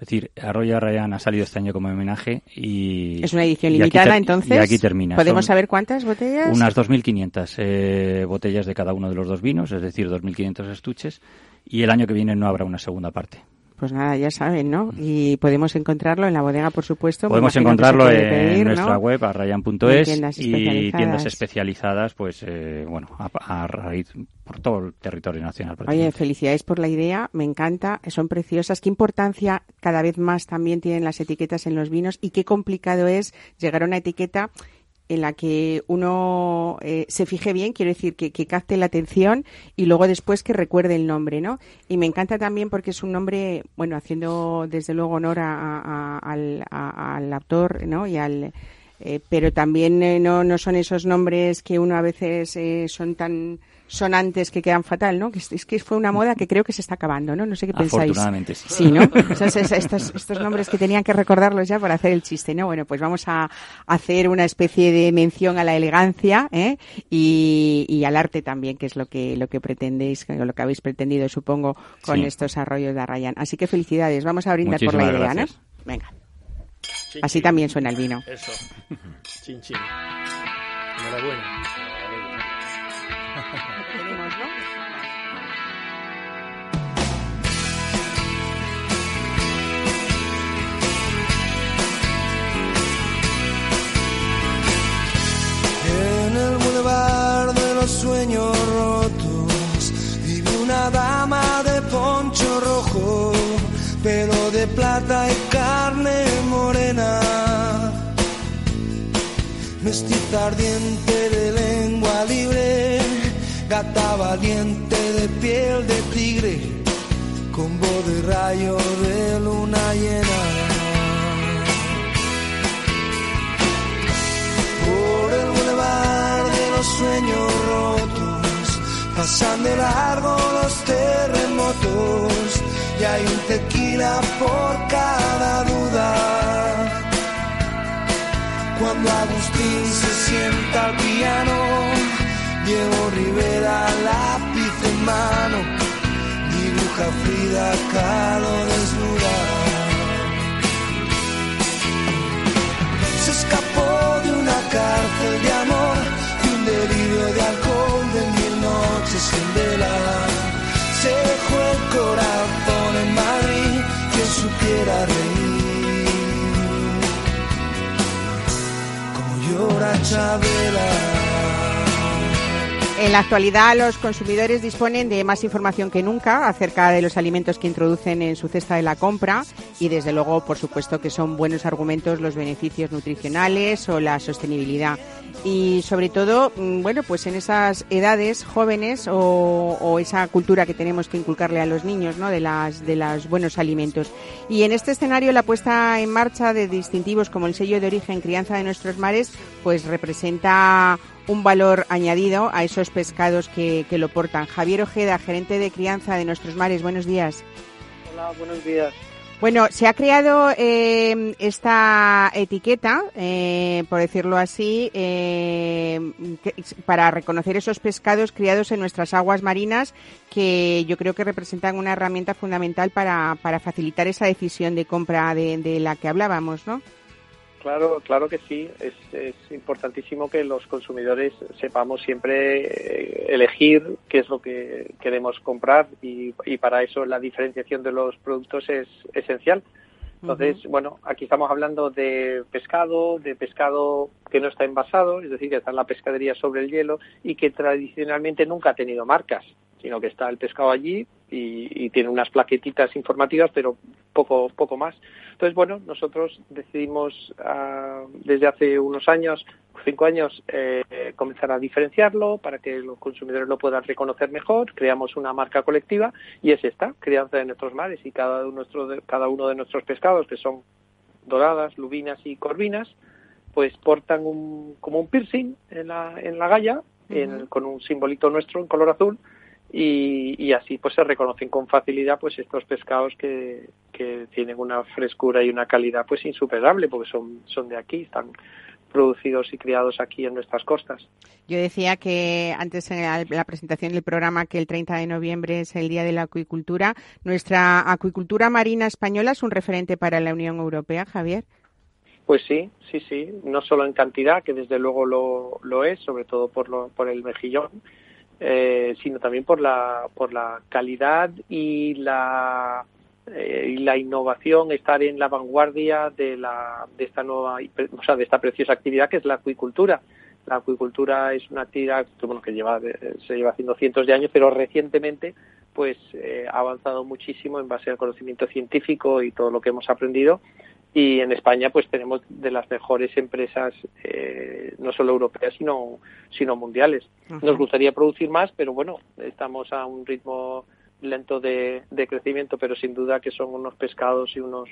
E: Es decir, Arroyo Arrayán ha salido este año como homenaje y...
B: Es una edición limitada, entonces.
E: Y aquí termina.
B: ¿Podemos
E: Son
B: saber cuántas botellas?
E: Unas 2.500 eh, botellas de cada uno de los dos vinos, es decir, 2.500 estuches. Y el año que viene no habrá una segunda parte.
B: Pues nada, ya saben, ¿no? Y podemos encontrarlo en la bodega, por supuesto.
E: Podemos encontrarlo en nuestra web,
B: Y
E: arrayan.es, y tiendas especializadas, pues, eh, bueno, a, a raíz por todo el territorio nacional.
B: Oye, felicidades por la idea, me encanta, son preciosas. Qué importancia cada vez más también tienen las etiquetas en los vinos y qué complicado es llegar a una etiqueta en la que uno eh, se fije bien, quiero decir, que, que capte la atención y luego después que recuerde el nombre, ¿no? Y me encanta también porque es un nombre, bueno, haciendo desde luego honor a- a- al, al autor, ¿no? Y al, eh, pero también eh, no, no son esos nombres que uno a veces eh, son tan sonantes que quedan fatal, ¿no? Que es, es que fue una moda que creo que se está acabando, ¿no? No sé qué pensáis.
E: Afortunadamente, sí.
B: Sí, ¿no? O sea, estos, estos nombres que tenían que recordarlos ya para hacer el chiste, ¿no? Bueno, pues vamos a hacer una especie de mención a la elegancia ¿eh? y, y al arte también, que es lo que lo que pretendéis, o lo que habéis pretendido, supongo, con
E: Sí.
B: estos arroyos de Arrayán. Así que felicidades. Vamos a brindar por la idea,
E: gracias.
B: ¿no? Venga. Así también suena el vino.
D: Eso. Chin, chin. Enhorabuena.
B: Tenemos, ¿no?
G: Sueños rotos vive una dama de poncho rojo, pelo de plata y carne morena. Mestiza ardiente de libre, gata valiente de piel de tigre, con de rayo de luna llena. por el bulevar de los sueños rotos, pasan de largo los terremotos y hay un tequila por cada duda. Cuando Agustín se sienta al piano, Diego Rivera lápiz en mano, dibuja Frida Kahlo desnuda. se escapó de una cárcel de amor, de un delirio de alcohol, de mil noches sin vela. Se dejó el corazón en Madrid, quien supiera reír. Como llora Chabela.
B: En la actualidad, los consumidores disponen de más información que nunca acerca de los alimentos que introducen en su cesta de la compra y, desde luego, por supuesto, que son buenos argumentos los beneficios nutricionales o la sostenibilidad. Y, sobre todo, mm, bueno, pues en esas edades jóvenes o, o esa cultura que tenemos que inculcarle a los niños, ¿no? De las de los buenos alimentos. Y en este escenario, la puesta en marcha de distintivos como el sello de origen Crianza de nuestros mares, pues representa un valor añadido a esos pescados que, que lo portan. Javier Ojeda, gerente de crianza de nuestros mares, buenos días.
H: Hola, buenos días.
B: Bueno, se ha creado eh, esta etiqueta, eh, por decirlo así, eh, para reconocer esos pescados criados en nuestras aguas marinas, que yo creo que representan una herramienta fundamental para, para facilitar esa decisión de compra de, de la que hablábamos, ¿no?
H: Claro, claro que sí. Es, es importantísimo que los consumidores sepamos siempre eh, elegir qué es lo que queremos comprar y, y para eso la diferenciación de los productos es esencial. Entonces, bueno, aquí estamos hablando de pescado, de pescado que no está envasado, es decir, que está en la pescadería sobre el hielo y que tradicionalmente nunca ha tenido marcas, sino que está el pescado allí y, y tiene unas plaquetitas informativas, pero poco, poco más. Entonces, bueno, nosotros decidimos ah, desde hace unos años, cinco años, eh, comenzar a diferenciarlo para que los consumidores lo puedan reconocer mejor. Creamos una marca colectiva y es esta, Crianza de nuestros mares y cada uno, de, cada uno de nuestros pescados, que son doradas, lubinas y corvinas, pues portan un, como un piercing en la, en la galla, en- con un simbolito nuestro en color azul, y, y así pues se reconocen con facilidad pues estos pescados que, que tienen una frescura y una calidad pues insuperable porque son, son de aquí, están producidos y criados aquí en nuestras costas.
B: Yo decía que antes en la, la presentación del programa que el 30 de noviembre es el Día de la Acuicultura. ¿Nuestra acuicultura marina española es un referente para la Unión Europea, Javier?
H: Pues sí, sí, sí, no solo en cantidad, que desde luego lo, lo es, sobre todo por, lo, por el mejillón, eh, sino también por la, por la calidad y la, eh, y la innovación, estar en la vanguardia de, la, de esta nueva, o sea, de esta preciosa actividad que es la acuicultura. La acuicultura es una actividad que, lleva, se lleva haciendo cientos de años, pero recientemente pues eh, ha avanzado muchísimo en base al conocimiento científico y todo lo que hemos aprendido y en España pues tenemos de las mejores empresas eh, no solo europeas sino sino mundiales
B: Ajá.
H: nos gustaría producir más pero bueno estamos a un ritmo lento de, de crecimiento pero sin duda que son unos pescados y unos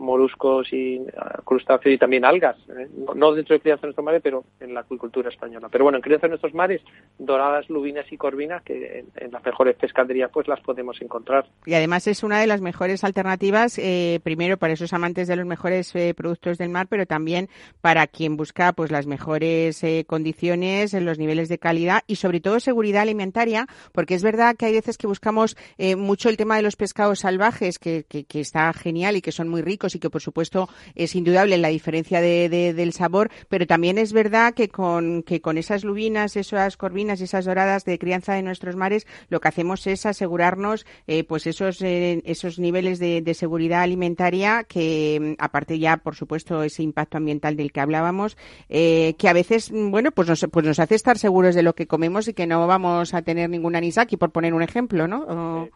H: moluscos y ah, crustáceos y también algas ¿eh? no, dentro de crianza de nuestros mares pero en la acuicultura española pero bueno en crianza de nuestros mares doradas lubinas y corvinas que en, las mejores pescaderías pues las podemos encontrar
B: Y además es una de las mejores alternativas, eh, primero para esos amantes de los mejores eh, productos del mar, pero también para quien busca pues las mejores condiciones, los niveles de calidad y sobre todo seguridad alimentaria, porque es verdad que hay veces que buscamos mucho el tema de los pescados salvajes, que, que está genial y que son muy ricos y que por supuesto es indudable la diferencia de, de- del sabor, pero también es verdad que con, que con esas lubinas, esas corvinas y esas doradas de crianza de nuestros mares, lo que hacemos es asegurarnos eh, pues esos, eh, esos niveles de, de seguridad alimentaria que, mm, aparte ya, por supuesto, ese impacto ambiental del que hablábamos, eh, que a veces, mm, bueno, pues nos, pues nos hace estar seguros de lo que comemos y que no vamos a tener ningún anisaki, por poner un ejemplo, ¿no?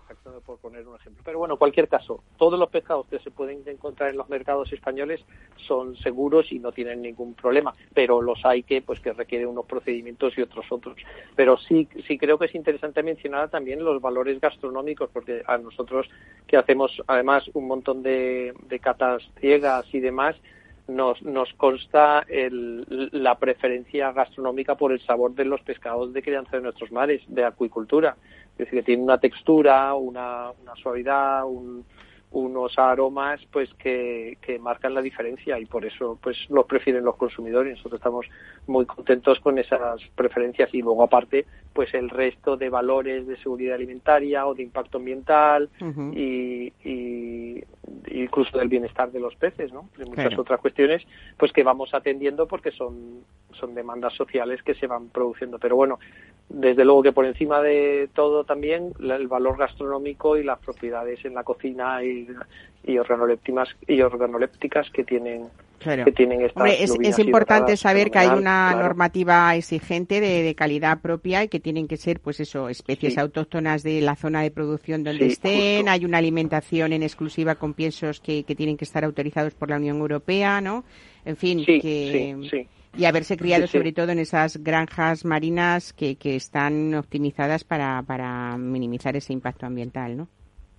H: Pero bueno, en cualquier caso, todos los pescados que se pueden encontrar en los mercados españoles son seguros y no tienen ningún problema, pero los hay que pues que requieren unos procedimientos y otros otros. Pero sí sí creo que es interesante mencionar también los valores gastronómicos porque a nosotros que hacemos además un montón de, de catas ciegas y demás nos, nos consta el- la preferencia gastronómica por el sabor de los pescados de crianza de nuestros mares, de acuicultura. Es decir, que tiene una textura, una, una suavidad, un- unos aromas pues que, que marcan la diferencia y por eso pues los prefieren los consumidores. Nosotros estamos muy contentos con esas preferencias y luego aparte pues el resto de valores de seguridad alimentaria o de impacto ambiental
B: Ujú.
H: y, y- incluso del bienestar de los peces, ¿no? De muchas
B: Claro.
H: otras cuestiones, pues que vamos atendiendo porque son, son demandas sociales que se van produciendo. Pero bueno, desde luego que por encima de todo también el valor gastronómico y las propiedades en la cocina y, y organolépticas y organolépticas que tienen
B: Claro.
H: que tienen estas
B: Hombre, es, importante saber que hay una
H: claro.
B: normativa exigente de, de calidad propia y que tienen que ser, pues eso, especies
H: Sí.
B: autóctonas de la zona de producción donde
H: Sí,
B: estén.
H: justo.
B: Hay una alimentación en exclusiva con piensos que, que tienen que estar autorizados por la Unión Europea, ¿no? En fin,
H: Sí,
B: que
H: sí, sí.
B: Y haberse criado
H: Sí, sí.
B: sobre todo en esas granjas marinas que, que están optimizadas para, para minimizar ese impacto ambiental, ¿no?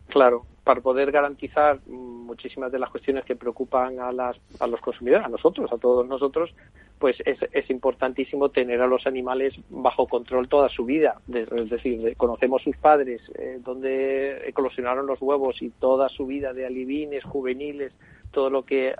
H: Claro, para poder garantizar muchísimas de las cuestiones que preocupan a, las, a los consumidores, a nosotros, a todos nosotros, pues es, es importantísimo tener a los animales bajo control toda su vida. Es decir, de- conocemos sus padres, eh, donde eclosionaron los huevos y toda su vida de alivines, juveniles, todo lo que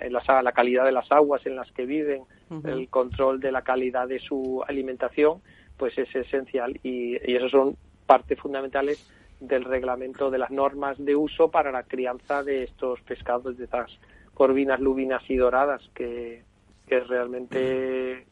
H: en las- la calidad de las aguas en las que viven, el control de la calidad de su alimentación, pues es esencial y, y eso son partes fundamentales del reglamento de las normas de uso para la crianza de estos pescados, de estas corvinas, lubinas y doradas, que, que realmente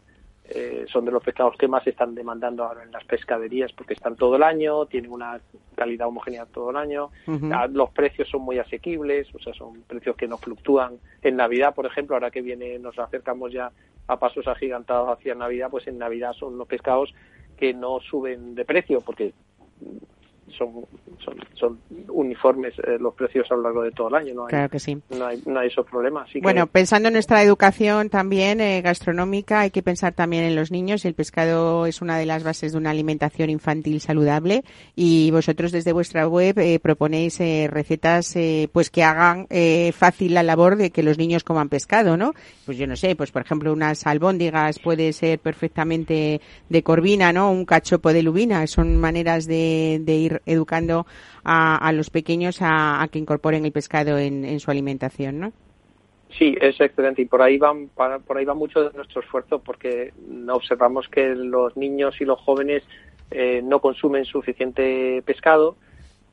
H: eh, son de los pescados que más se están demandando ahora en las pescaderías, porque están todo el año, tienen una calidad homogénea todo el año. Ah, los precios son muy asequibles, o sea, son precios que no fluctúan. En Navidad, por ejemplo, ahora que viene, nos acercamos ya a pasos agigantados hacia Navidad, pues en Navidad son los pescados que no suben de precio, porque son, son, son uniformes eh, los precios a lo largo de todo el año. No hay,
B: Claro que sí.
H: no hay, no hay esos problemas. Así que-
B: Bueno, pensando en nuestra educación también eh, gastronómica, hay que pensar también en los niños. El pescado es una de las bases de una alimentación infantil saludable y vosotros desde vuestra web eh, proponéis eh, recetas eh, pues que hagan eh, fácil la labor de que los niños coman pescado, ¿no? Pues yo no sé, pues por ejemplo unas albóndigas puede ser perfectamente de corvina, ¿no? Un cachopo de lubina. Son maneras de, de ir educando a, a los pequeños a, que incorporen el pescado en, su alimentación, ¿no?
H: Sí, es excelente y por ahí van por ahí va mucho de nuestro esfuerzo porque observamos que los niños y los jóvenes eh, no consumen suficiente pescado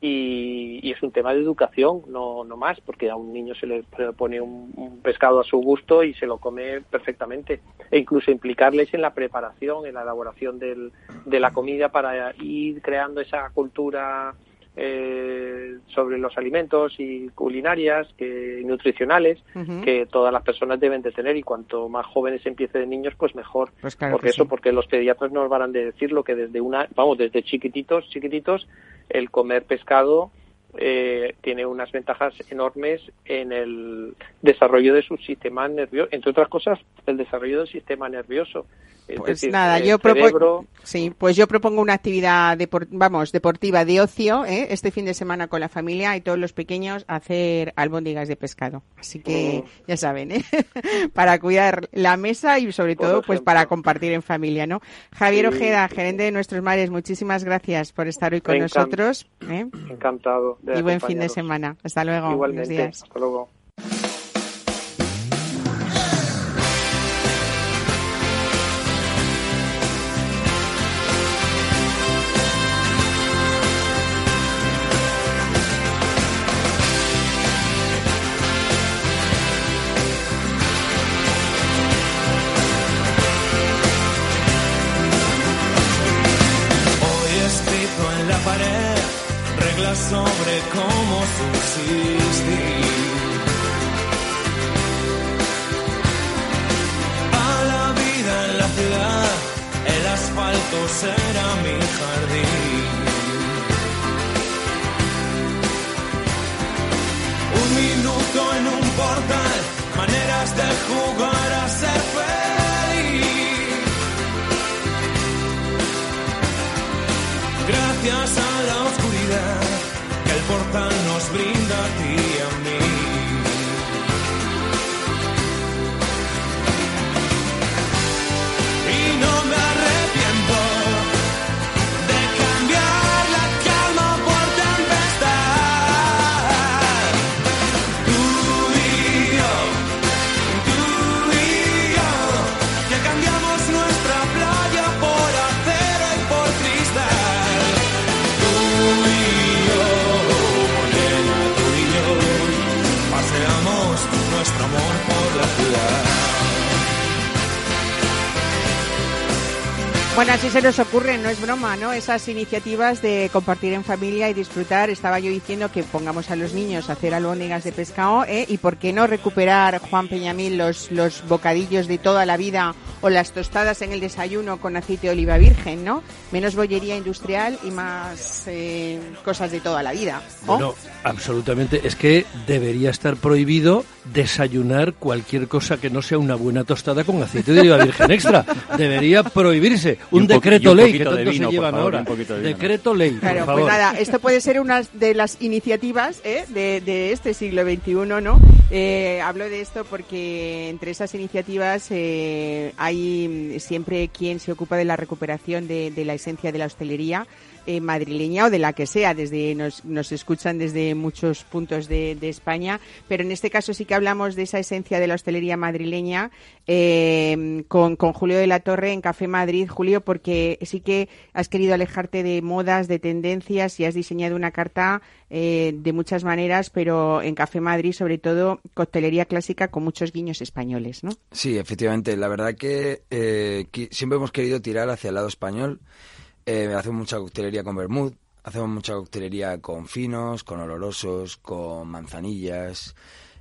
H: y, y es un tema de educación, no, no más, porque a un niño se le pone un, pescado a su gusto y se lo come perfectamente. E incluso implicarles en la preparación, en la elaboración del, de la comida para ir creando esa cultura eh, sobre los alimentos y culinarias que y nutricionales que todas las personas deben de tener y cuanto más jóvenes empiece de niños pues mejor
B: Pues claro
H: porque
B: que
H: eso
B: sí.
H: porque los pediatras nos van a decir lo que desde una vamos desde chiquititos chiquititos el comer pescado eh, tiene unas ventajas enormes en el desarrollo de su sistema nervioso entre otras cosas el desarrollo del sistema nervioso es
B: Pues
H: decir,
B: nada, yo propongo, sí, pues yo propongo una actividad depor- vamos, deportiva de ocio, ¿eh? este fin de semana con la familia y todos los pequeños a hacer albóndigas de pescado. Así que
H: Mm.
B: ya saben, ¿eh? para cuidar la mesa y sobre todo pues para compartir en familia, ¿no? Javier
H: Sí.
B: Ojeda, gerente de Nuestros Mares, muchísimas gracias por estar hoy con
H: Me
B: nosotros ¿eh?
H: encantado
B: y buen fin de semana. Hasta luego. Buenos días.
H: hasta luego
B: Bueno, así se nos ocurre, no es broma, ¿no? Esas iniciativas de compartir en familia y disfrutar. Estaba yo diciendo que pongamos a los niños a hacer albóndigas de pescado, ¿eh? Y por qué no recuperar, Juan Peñamil, los, los bocadillos de toda la vida o las tostadas en el desayuno con aceite de oliva virgen, ¿no? Menos bollería industrial y más eh, cosas de toda la vida. ¿no?
D: Bueno, absolutamente. Es que debería estar prohibido desayunar cualquier cosa que no sea una buena tostada con aceite de oliva virgen extra. Debería prohibirse. Un,
E: un
D: decreto
E: un
D: ley, que
E: poquito de vino,
D: se
E: por
D: llevan
E: favor,
D: ahora.
E: un poquito de vino.
D: Decreto ley,
B: Claro,
D: por
B: pues nada, esto puede ser una de las iniciativas ¿eh? de, de este siglo XXI, ¿no? Eh, hablo de esto porque entre esas iniciativas eh, hay mm, siempre quien se ocupa de la recuperación de, de la esencia de la hostelería eh, madrileña o de la que sea, desde nos, nos escuchan desde muchos puntos de, España, pero en este caso sí que hablamos de esa esencia de la hostelería madrileña eh, con, con Julio de la Torre en Café Madrid. Julio, porque sí que has querido alejarte de modas, de tendencias y has diseñado una carta eh, de muchas maneras, pero en Café Madrid sobre todo coctelería clásica con muchos guiños españoles, ¿no?
C: Sí, efectivamente. La verdad que eh, siempre hemos querido tirar hacia el lado español. Eh, hacemos mucha coctelería con vermouth, hacemos mucha coctelería con finos, con olorosos, con manzanillas.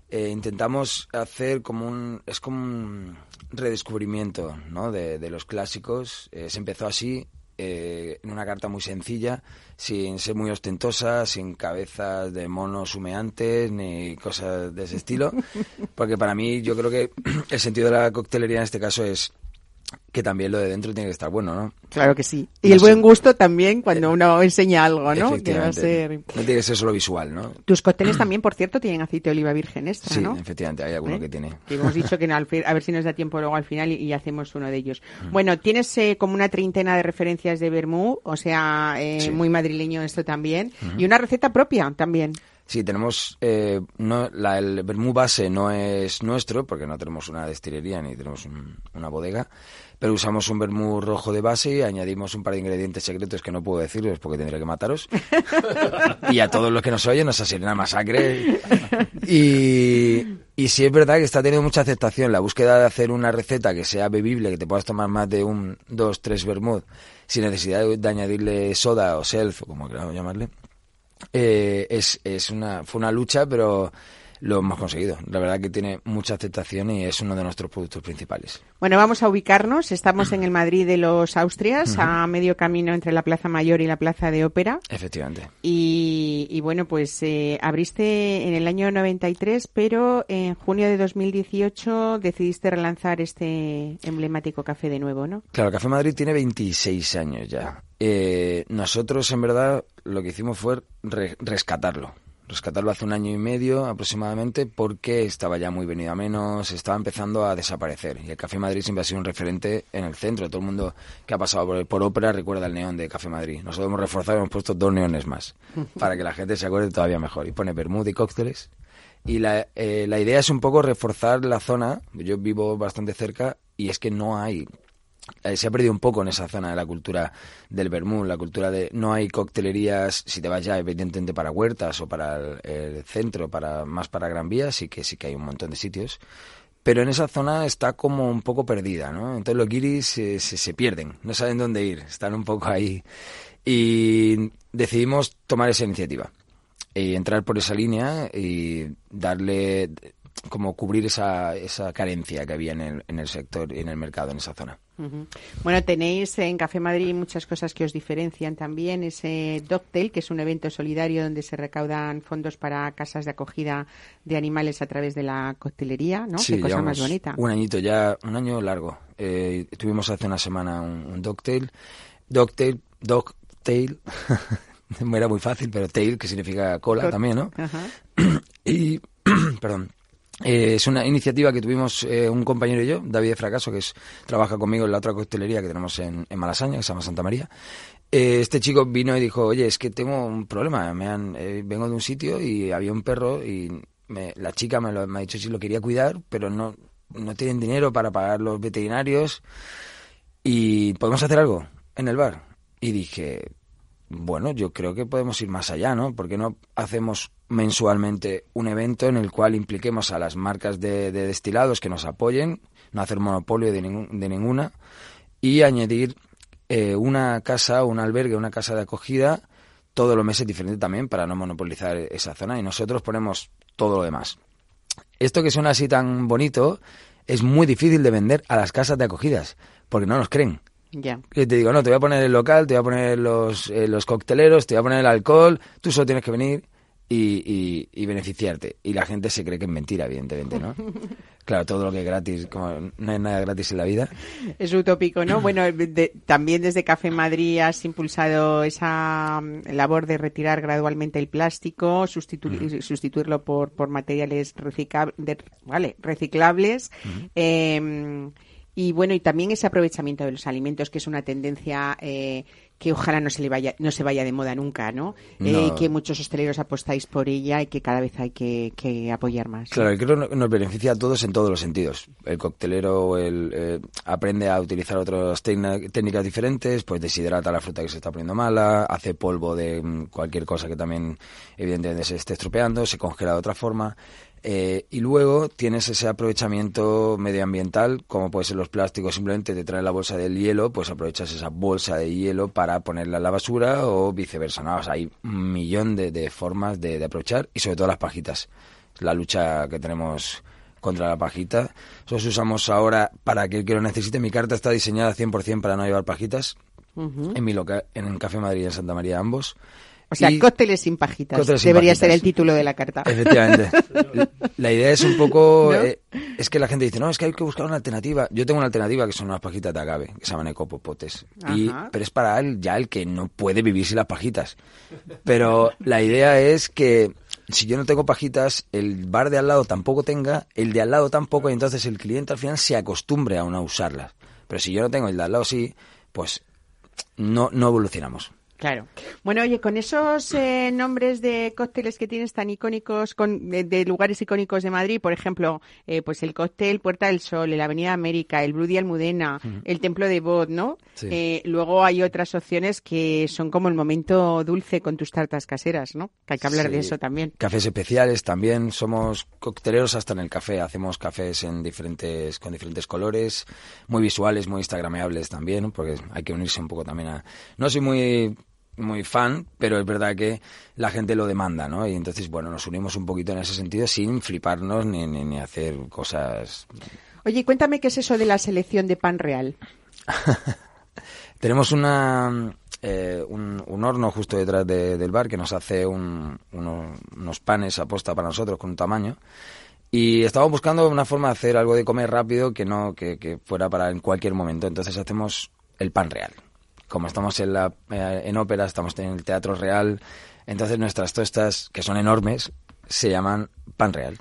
C: Eh, intentamos hacer como un... es como un redescubrimiento ¿no? de, de los clásicos. Eh, se empezó así. eh, en una carta muy sencilla, sin ser muy ostentosa, sin cabezas de monos humeantes ni cosas de ese estilo, porque para mí yo creo que el sentido de la coctelería en este caso es que también lo de dentro tiene que estar bueno, ¿no?
B: Claro que sí. Y
C: No
B: el
C: sé.
B: buen gusto también cuando uno enseña algo, ¿no? Que va a
C: Efectivamente.
B: ser...
C: No tiene que ser solo visual, ¿no?
B: Tus cócteles también, por cierto, tienen aceite de oliva virgen extra,
C: Sí,
B: ¿no?
C: efectivamente, hay alguno
B: ¿Eh?
C: que tiene.
B: Que hemos dicho que al a ver si nos da tiempo luego al final y, y hacemos uno de ellos.
C: Mm.
B: Bueno, tienes eh, como una treintena de referencias de Bermú, o sea, eh,
C: Sí.
B: muy madrileño esto también, y una receta propia también.
C: Sí, tenemos eh, no, la, el vermú base no es nuestro porque no tenemos una destilería ni tenemos un- una bodega, pero usamos un vermú rojo de base y añadimos un par de ingredientes secretos que no puedo decirlos porque tendré que mataros. y a todos los que nos oyen nos asirena masacre. Y, y sí es verdad que está teniendo mucha aceptación la búsqueda de hacer una receta que sea bebible, que te puedas tomar más de un, dos, tres vermouth sin necesidad de, de añadirle soda o self o como queramos llamarle eh, es, es una, fue una lucha, pero lo hemos conseguido. La verdad que tiene mucha aceptación y es uno de nuestros productos principales.
B: Bueno, vamos a ubicarnos. Estamos en el Madrid de los Austrias, a medio camino entre la Plaza Mayor y la Plaza de Ópera.
C: Efectivamente.
B: Y, y bueno, pues eh, abriste en el año 93, pero en junio de 2018 decidiste relanzar este emblemático café de nuevo, ¿no?
C: Claro, Café Madrid tiene 26 años ya. Eh, nosotros, en verdad, lo que hicimos fue re- rescatarlo. Rescatarlo hace un año y medio aproximadamente porque estaba ya muy venido a menos, estaba empezando a desaparecer. Y el Café Madrid siempre ha sido un referente en el centro. Todo el mundo que ha pasado por, por ópera recuerda el neón de Café Madrid. Nosotros hemos reforzado, hemos puesto dos neones más para que la gente se acuerde todavía mejor. Y pone Bermuda y cócteles. Y la, eh, la idea es un poco reforzar la zona. Yo vivo bastante cerca y es que no hay eh, se ha perdido un poco en esa zona de la cultura del vermú, la cultura de no hay coctelerías, si te vas ya evidentemente para huertas o para el, centro, para más para Gran Vía, sí que sí que hay un montón de sitios, pero en esa zona está como un poco perdida, ¿no? Entonces los guiris se, se, se pierden, no saben dónde ir, están un poco ahí y decidimos tomar esa iniciativa y entrar por esa línea y darle como cubrir esa, esa carencia que había en el, en el sector y en el mercado en esa zona.
B: Bueno, tenéis en Café Madrid muchas cosas que os diferencian también. Ese Doctel, que es un evento solidario donde se recaudan fondos para casas de acogida de animales a través de la coctelería, ¿no?
C: Sí,
B: Qué cosa más bonita.
C: Un añito ya, un año largo. Eh, tuvimos hace una semana un, un Dogtail. Dogtail, Dogtail. Era muy fácil, pero tail, que significa cola
B: Co-
C: también, ¿no?
B: Ajá.
C: Y, perdón, eh, es una iniciativa que tuvimos eh, un compañero y yo, David de Fracaso, que es, trabaja conmigo en la otra coctelería que tenemos en, en Malasaña, que se llama Santa María. Eh, este chico vino y dijo, oye, es que tengo un problema, me han, eh, vengo de un sitio y había un perro y me- la chica me, lo- me ha dicho si lo quería cuidar, pero no, no tienen dinero para pagar los veterinarios y podemos hacer algo en el bar. Y dije, bueno, yo creo que podemos ir más allá, ¿no? ¿Por qué no hacemos mensualmente un evento en el cual impliquemos a las marcas de, de destilados que nos apoyen, no hacer monopolio de, de ninguna, y añadir eh, una casa, un albergue, una casa de acogida todos los meses diferente también para no monopolizar esa zona y nosotros ponemos todo lo demás. Esto que suena así tan bonito es muy difícil de vender a las casas de acogidas porque no nos creen.
B: Ya.
C: Te digo, no, te voy a poner el local, te voy a poner los, eh, los cocteleros, te voy a poner el alcohol, tú solo tienes que venir y, y- y beneficiarte. Y la gente se cree que es mentira, evidentemente, ¿no? Claro, todo lo que es gratis, como no hay nada gratis en la vida.
B: Es utópico, ¿no? Bueno, de- también desde Café Madrid has impulsado esa mm, labor de retirar gradualmente el plástico, sustitu- sustituirlo por, por materiales de- vale, reciclables. eh, y bueno, y también ese aprovechamiento de los alimentos, que es una tendencia eh, que ojalá no se le vaya, no se vaya de moda nunca, ¿no? Eh,
C: No.
B: que muchos hosteleros apostáis por ella y que cada vez hay que, que apoyar más.
C: Claro, creo que nos beneficia a todos en todos los sentidos. El coctelero el, eh, aprende a utilizar otras técnicas diferentes, pues deshidrata la fruta que se está poniendo mala, hace polvo de mm, cualquier cosa que también evidentemente se esté estropeando, se congela de otra forma. Eh, y luego tienes ese aprovechamiento medioambiental, como puede ser los plásticos, simplemente te traen la bolsa del hielo, pues aprovechas esa bolsa de hielo para ponerla en la basura o viceversa. ¿no? O sea, hay un millón de, de formas de, de aprovechar y sobre todo las pajitas la lucha que tenemos contra la pajita. Nosotros usamos ahora para aquel que lo necesite. Mi carta está diseñada 100% para no llevar pajitas, en mi local, en Café Madrid en Santa María ambos.
B: O sea,
C: Y-
B: cócteles sin pajitas.
C: Cócteles sin
B: Debería
C: pajitas.
B: ser el título de la carta.
C: Efectivamente. La idea es un poco...
B: ¿No?
C: eh, es que la gente dice, no, es que hay que buscar una alternativa. Yo tengo una alternativa que son unas pajitas de agave, que se llaman ecopopotes. Y, pero es para el, ya el que no puede vivir sin las pajitas. Pero la idea es que si yo no tengo pajitas, el bar de al lado tampoco tenga, el de al lado tampoco, y entonces el cliente al final se acostumbre a no usarlas. Pero si yo no tengo el de al lado sí, pues no, no evolucionamos.
B: Claro. Bueno, oye, con esos eh, nombres de cócteles que tienes tan icónicos, con, de, de lugares icónicos de Madrid, por ejemplo, eh, pues el cóctel Puerta del Sol, el Avenida América, el Blue Almudena, el Templo de Bod, ¿no?
C: Sí.
B: Eh, luego hay otras opciones que son como el momento dulce con tus tartas caseras, ¿no? Que hay que hablar de eso también.
C: Cafés especiales también, somos cocteleros hasta en el café, hacemos cafés en diferentes, con diferentes colores, muy visuales, muy instagrameables también, porque hay que unirse un poco también a... No soy muy muy fan, pero es verdad que la gente lo demanda, ¿no? Y entonces, bueno, nos unimos un poquito en ese sentido sin fliparnos ni, ni, ni hacer cosas...
B: Oye, cuéntame qué es eso de la selección de pan real.
C: Tenemos una, eh, un, un horno justo detrás de- del bar que nos hace un- unos, unos panes a posta para nosotros con un tamaño. Y estábamos buscando una forma de hacer algo de comer rápido que no que, que fuera para en cualquier momento. Entonces hacemos el pan real. Como estamos en la eh, en ópera, estamos en el teatro real, entonces nuestras tostas que son enormes se llaman pan real.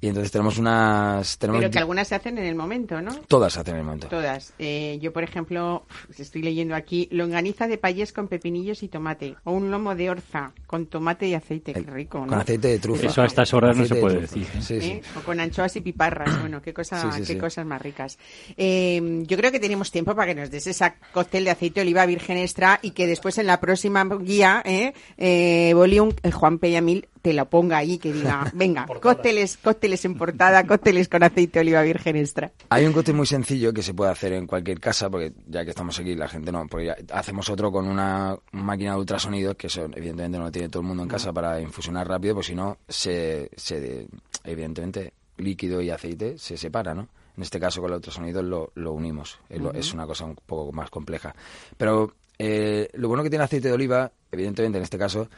C: Y entonces tenemos unas tenemos
B: Pero que algunas se hacen en el momento, ¿no?
C: todas hacen el momento.
B: Todas. Eh, yo, por ejemplo, estoy leyendo aquí longaniza de payés con pepinillos y tomate. O un lomo de orza con tomate y aceite. Qué rico, ¿no?
C: Con aceite de trufa.
E: Eso a estas horas no se
C: de
E: puede decir, ¿eh?
C: Sí, sí.
B: ¿eh? O con anchoas y piparras. Bueno, qué, cosa,
C: Sí, sí,
B: qué
C: sí.
B: cosas más ricas. Eh, yo creo que tenemos tiempo para que nos des esa cóctel de aceite de oliva virgen extra y que después en la próxima guía, ¿eh? eh Bolium, eh, Juan Pellamil te lo ponga ahí, que diga, venga, cócteles, cócteles en portada, cócteles con aceite de oliva virgen extra.
C: Hay un cóctel muy sencillo que se puede hacer en cualquier casa, porque ya que estamos aquí, la gente no, porque ya hacemos otro con una máquina de ultrasonidos, que eso evidentemente no lo tiene todo el mundo en casa para infusionar rápido, pues si no, se, se, evidentemente, líquido y aceite se separa, ¿no? En este caso con el ultrasonido lo, lo unimos, es, una cosa un poco más compleja. Pero eh, lo bueno que tiene el aceite de oliva, evidentemente en este caso,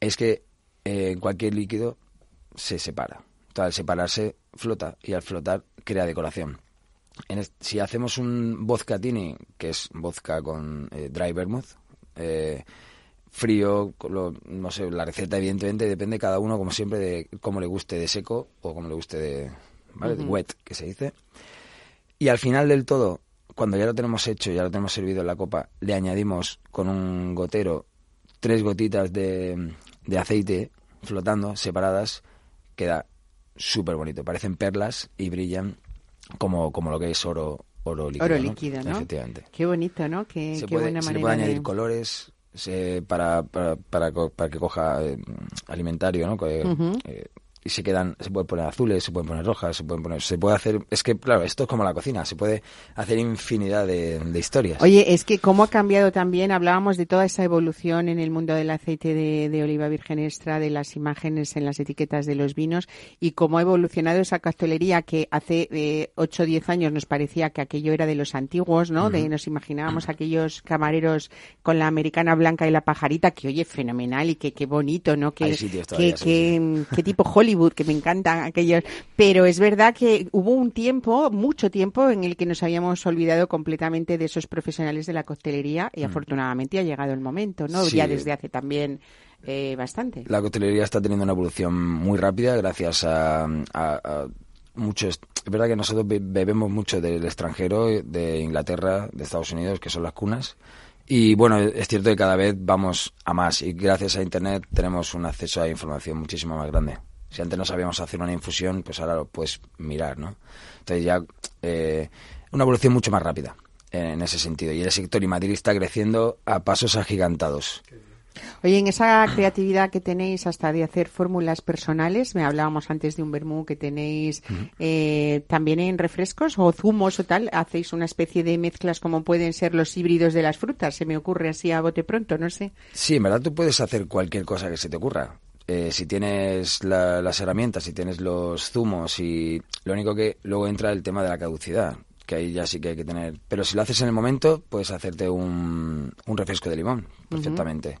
C: es que eh, en cualquier líquido se separa. Entonces, al separarse, flota y al flotar crea decoración. En si hacemos un vodka tini, que es vodka con eh, dry vermouth, eh, frío, lo- no sé, la receta evidentemente depende cada uno, como siempre, de cómo le guste de seco o cómo le guste de, ¿vale? de wet, que se dice. Y al final del todo, cuando ya lo tenemos hecho, ya lo tenemos servido en la copa, le añadimos con un gotero tres gotitas de, de aceite flotando, separadas, queda súper bonito. Parecen perlas y brillan como, como lo que es oro, oro líquido.
B: Oro
C: ¿no?
B: líquido, ¿no?
C: Efectivamente.
B: Qué bonito, ¿no? Qué,
C: Se
B: qué
C: puede,
B: buena
C: se
B: manera
C: puede añadir
B: de...
C: colores se- para, para, para, co- para que coja eh, alimentario, ¿no? Que, eh, y se quedan, se pueden poner azules, se pueden poner rojas, se pueden poner, se puede hacer, es que claro, esto es como la cocina, se puede hacer infinidad de, de historias.
B: Oye, es que cómo ha cambiado también, hablábamos de toda esa evolución en el mundo del aceite de, de oliva virgen extra, de las imágenes en las etiquetas de los vinos y cómo ha evolucionado esa castelería que hace eh, 8 o 10 años nos parecía que aquello era de los antiguos, ¿no? De nos imaginábamos aquellos camareros con la americana blanca y la pajarita, que oye, fenomenal y que qué bonito, ¿no? Que, que,
C: sí,
B: que, qué tipo Hollywood, que me encantan aquellos. Pero es verdad que hubo un tiempo, mucho tiempo, en el que nos habíamos olvidado completamente de esos profesionales de la coctelería y afortunadamente ha llegado el momento, ¿no?
C: Mm. Sí.
B: Ya desde hace también eh, bastante.
C: La coctelería está teniendo una evolución muy rápida gracias a, a- a muchos. Es verdad que nosotros be- bebemos mucho del extranjero, de Inglaterra, de Estados Unidos, que son las cunas. Y bueno, es cierto que cada vez vamos a más y gracias a Internet tenemos un acceso a información muchísimo más grande. Si antes no sabíamos hacer una infusión, pues ahora lo puedes mirar, ¿no? Entonces ya eh, una evolución mucho más rápida eh, en ese sentido. Y el sector y Madrid está creciendo a pasos agigantados.
B: Oye, en esa creatividad que tenéis hasta de hacer fórmulas personales, me hablábamos antes de un vermú que tenéis eh, también en refrescos o zumos o tal, hacéis una especie de mezclas como pueden ser los híbridos de las frutas, se me ocurre así a bote pronto, no sé.
C: Sí, en verdad tú puedes hacer cualquier cosa que se te ocurra. Eh, si tienes la- las herramientas, si tienes los zumos y lo único que luego entra el tema de la caducidad. que ahí ya sí que hay que tener. Pero si lo haces en el momento, puedes hacerte un, un refresco de limón perfectamente.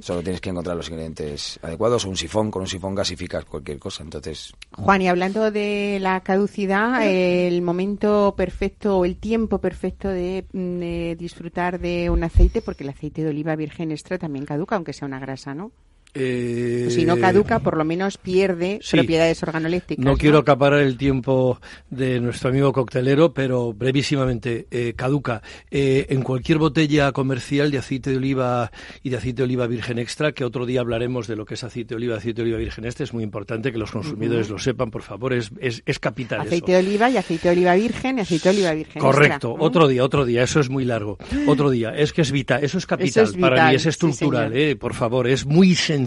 C: Solo tienes que encontrar los ingredientes adecuados o un sifón. Con un sifón gasificas cualquier cosa. Entonces,
B: Juan, y hablando de la caducidad, el momento perfecto o el tiempo perfecto de, mm, de disfrutar de un aceite, porque el aceite de oliva virgen extra también caduca, aunque sea una grasa, ¿no?
D: Eh,
B: Si no caduca, por lo menos pierde
D: sí.
B: propiedades organolépticas.
D: No quiero acaparar el tiempo de nuestro amigo coctelero, pero brevísimamente, eh, caduca. Eh, en cualquier botella comercial de aceite de oliva y de aceite de oliva virgen extra, que otro día hablaremos de lo que es aceite de oliva, aceite de oliva virgen extra, es muy importante que los consumidores lo sepan, por favor, es, es, es capital
B: Aceite
D: eso.
B: de oliva y aceite de oliva virgen y aceite de oliva virgen
D: Correcto,
B: extra.
D: otro día, otro día, eso es muy largo. Otro día, es que es vital, eso es capital
B: es
D: para mí, es estructural, eh, por favor, es muy sencillo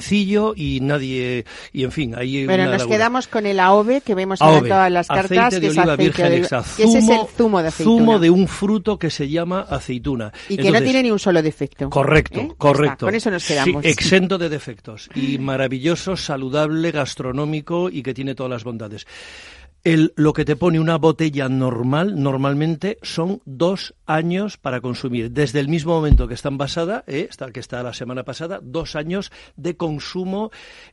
D: y nadie, y en fin, ahí
B: nos quedamos con el AOVE que vemos en todas las cartas, que
D: de
B: es
D: oliva
B: aceite
D: virgen
B: de
D: extra,
B: que ese es el zumo de aceituna.
D: zumo de un fruto que se llama aceituna.
B: y que no tiene ni un solo defecto.
D: Correcto,
B: ¿Eh?
D: Correcto.
B: está, Con eso nos
D: Sí,
B: quedamos.
D: exento de defectos y maravilloso, saludable, gastronómico y que tiene todas las bondades. El, lo que te pone una botella normal, normalmente, son dos años para consumir. Desde el mismo momento que está envasada, eh, que está la semana pasada, dos años de consumo.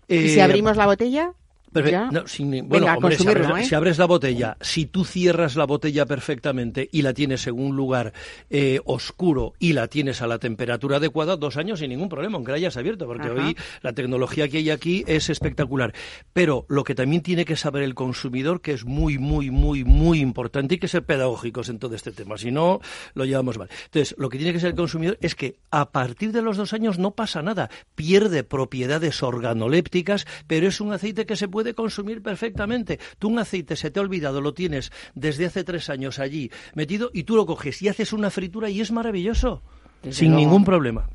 B: ¿Y
D: eh,
B: si abrimos la botella?
D: Perfecto. No, sin ni-
B: Venga,
D: bueno, hombre, si
B: consumirlo,
D: abres,
B: ¿eh?
D: si abres la botella, si tú cierras la botella perfectamente y la tienes en un lugar eh, oscuro y la tienes a la temperatura adecuada, dos años sin ningún problema, aunque la hayas abierto, porque
B: Ajá.
D: hoy la tecnología que hay aquí es espectacular. Pero lo que también tiene que saber el consumidor, que es muy, muy, muy, muy importante, y que ser pedagógicos en todo este tema, si no, lo llevamos mal. Entonces, lo que tiene que ser el consumidor es que a partir de los dos años no pasa nada, pierde propiedades organolépticas, pero es un aceite que se puede consumir perfectamente. Tú un aceite se te ha olvidado, lo tienes desde hace tres años allí metido y tú lo coges y haces una fritura y es maravilloso,
B: Desde
D: sin
B: luego.
D: ningún problema.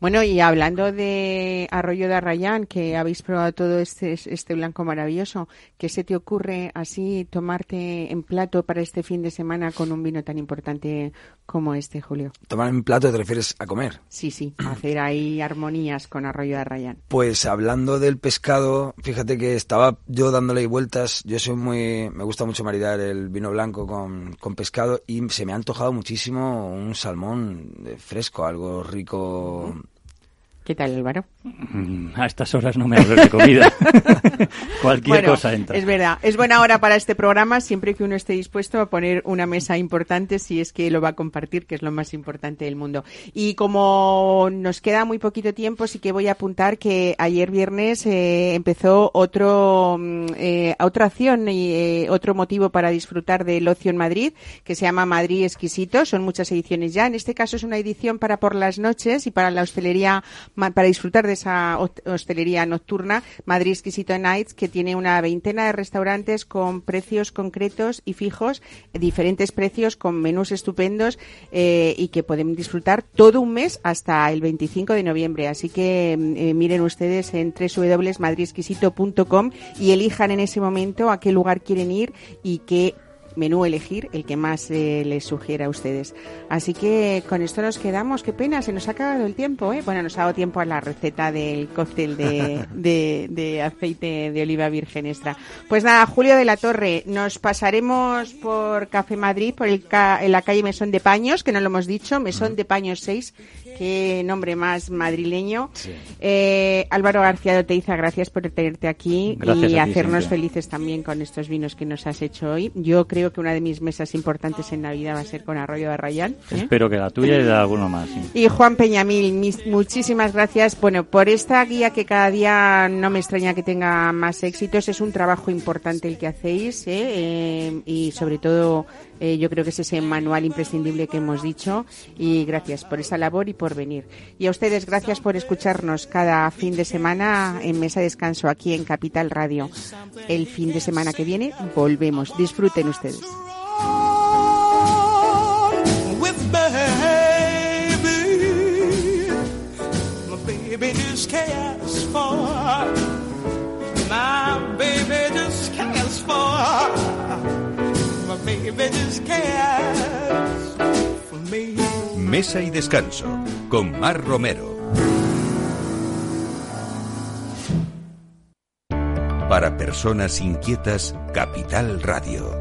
B: Bueno, y hablando de Arroyo de Arrayán, que habéis probado todo este, este blanco maravilloso, ¿qué se te ocurre así tomarte en plato para este fin de semana con un vino tan importante como este, Julio?
C: tomar en plato te refieres a comer.
B: Sí, sí, hacer ahí armonías con Arroyo de Arrayán.
C: Pues hablando del pescado, fíjate que estaba yo dándole vueltas. Yo soy muy. Me gusta mucho maridar el vino blanco con, con pescado y se me ha antojado muchísimo un salmón eh, fresco, algo rico.
B: ¿Qué tal, Álvaro?
E: Mm, A estas horas no me hables de comida. Cualquier
B: Bueno,
E: cosa entra.
B: Es verdad, es buena hora para este programa siempre que uno esté dispuesto a poner una mesa importante si es que lo va a compartir, que es lo más importante del mundo. Y como nos queda muy poquito tiempo, sí que voy a apuntar que ayer viernes eh, empezó otro mm, eh, otra acción y eh, otro motivo para disfrutar del ocio en Madrid, que se llama Madrid Exquisito. Son muchas ediciones ya. En este caso es una edición para por las noches y para la hostelería, para disfrutar de esa hostelería nocturna, Madrid Exquisito Nights, que tiene una veintena de restaurantes con precios concretos y fijos, diferentes precios con menús estupendos eh, y que pueden disfrutar todo un mes hasta el 25 de noviembre. Así que mm, eh, miren ustedes en www.madridexquisito.com y elijan en ese momento a qué lugar quieren ir y qué menú elegir, el que más eh, les sugiera a ustedes. Así que con esto nos quedamos. Qué pena, se nos ha acabado el tiempo. ¿eh? Bueno, nos ha dado tiempo a la receta del cóctel de, de, de aceite de oliva virgen extra. Pues nada, Julio de la Torre, nos pasaremos por Café Madrid, por el ca- en la calle Mesón de Paños, que no lo hemos dicho, Mesón de Paños 6. Qué nombre más madrileño. Eh, Álvaro García de Oteiza, gracias por tenerte aquí
E: Gracias
B: y
E: ti,
B: hacernos
E: Cintia.
B: felices también con estos vinos que nos has hecho hoy. Yo creo que una de mis mesas importantes en Navidad va a ser con Arroyo de Arrayán. ¿eh?
E: Espero que la tuya y de alguno más. sí.
B: Y Juan Peñamil, mis- muchísimas gracias. Bueno, por esta guía que cada día no me extraña que tenga más éxitos. Es un trabajo importante el que hacéis ¿eh? Eh, y sobre todo eh, yo creo que es ese manual imprescindible que hemos dicho. Y gracias por esa labor y por venir. Y a ustedes gracias por escucharnos cada fin de semana en Mesa de Descanso aquí en Capital Radio. El fin de semana que viene volvemos. Disfruten ustedes.
A: Mesa y descanso con Mar Romero. Para personas inquietas, Capital Radio.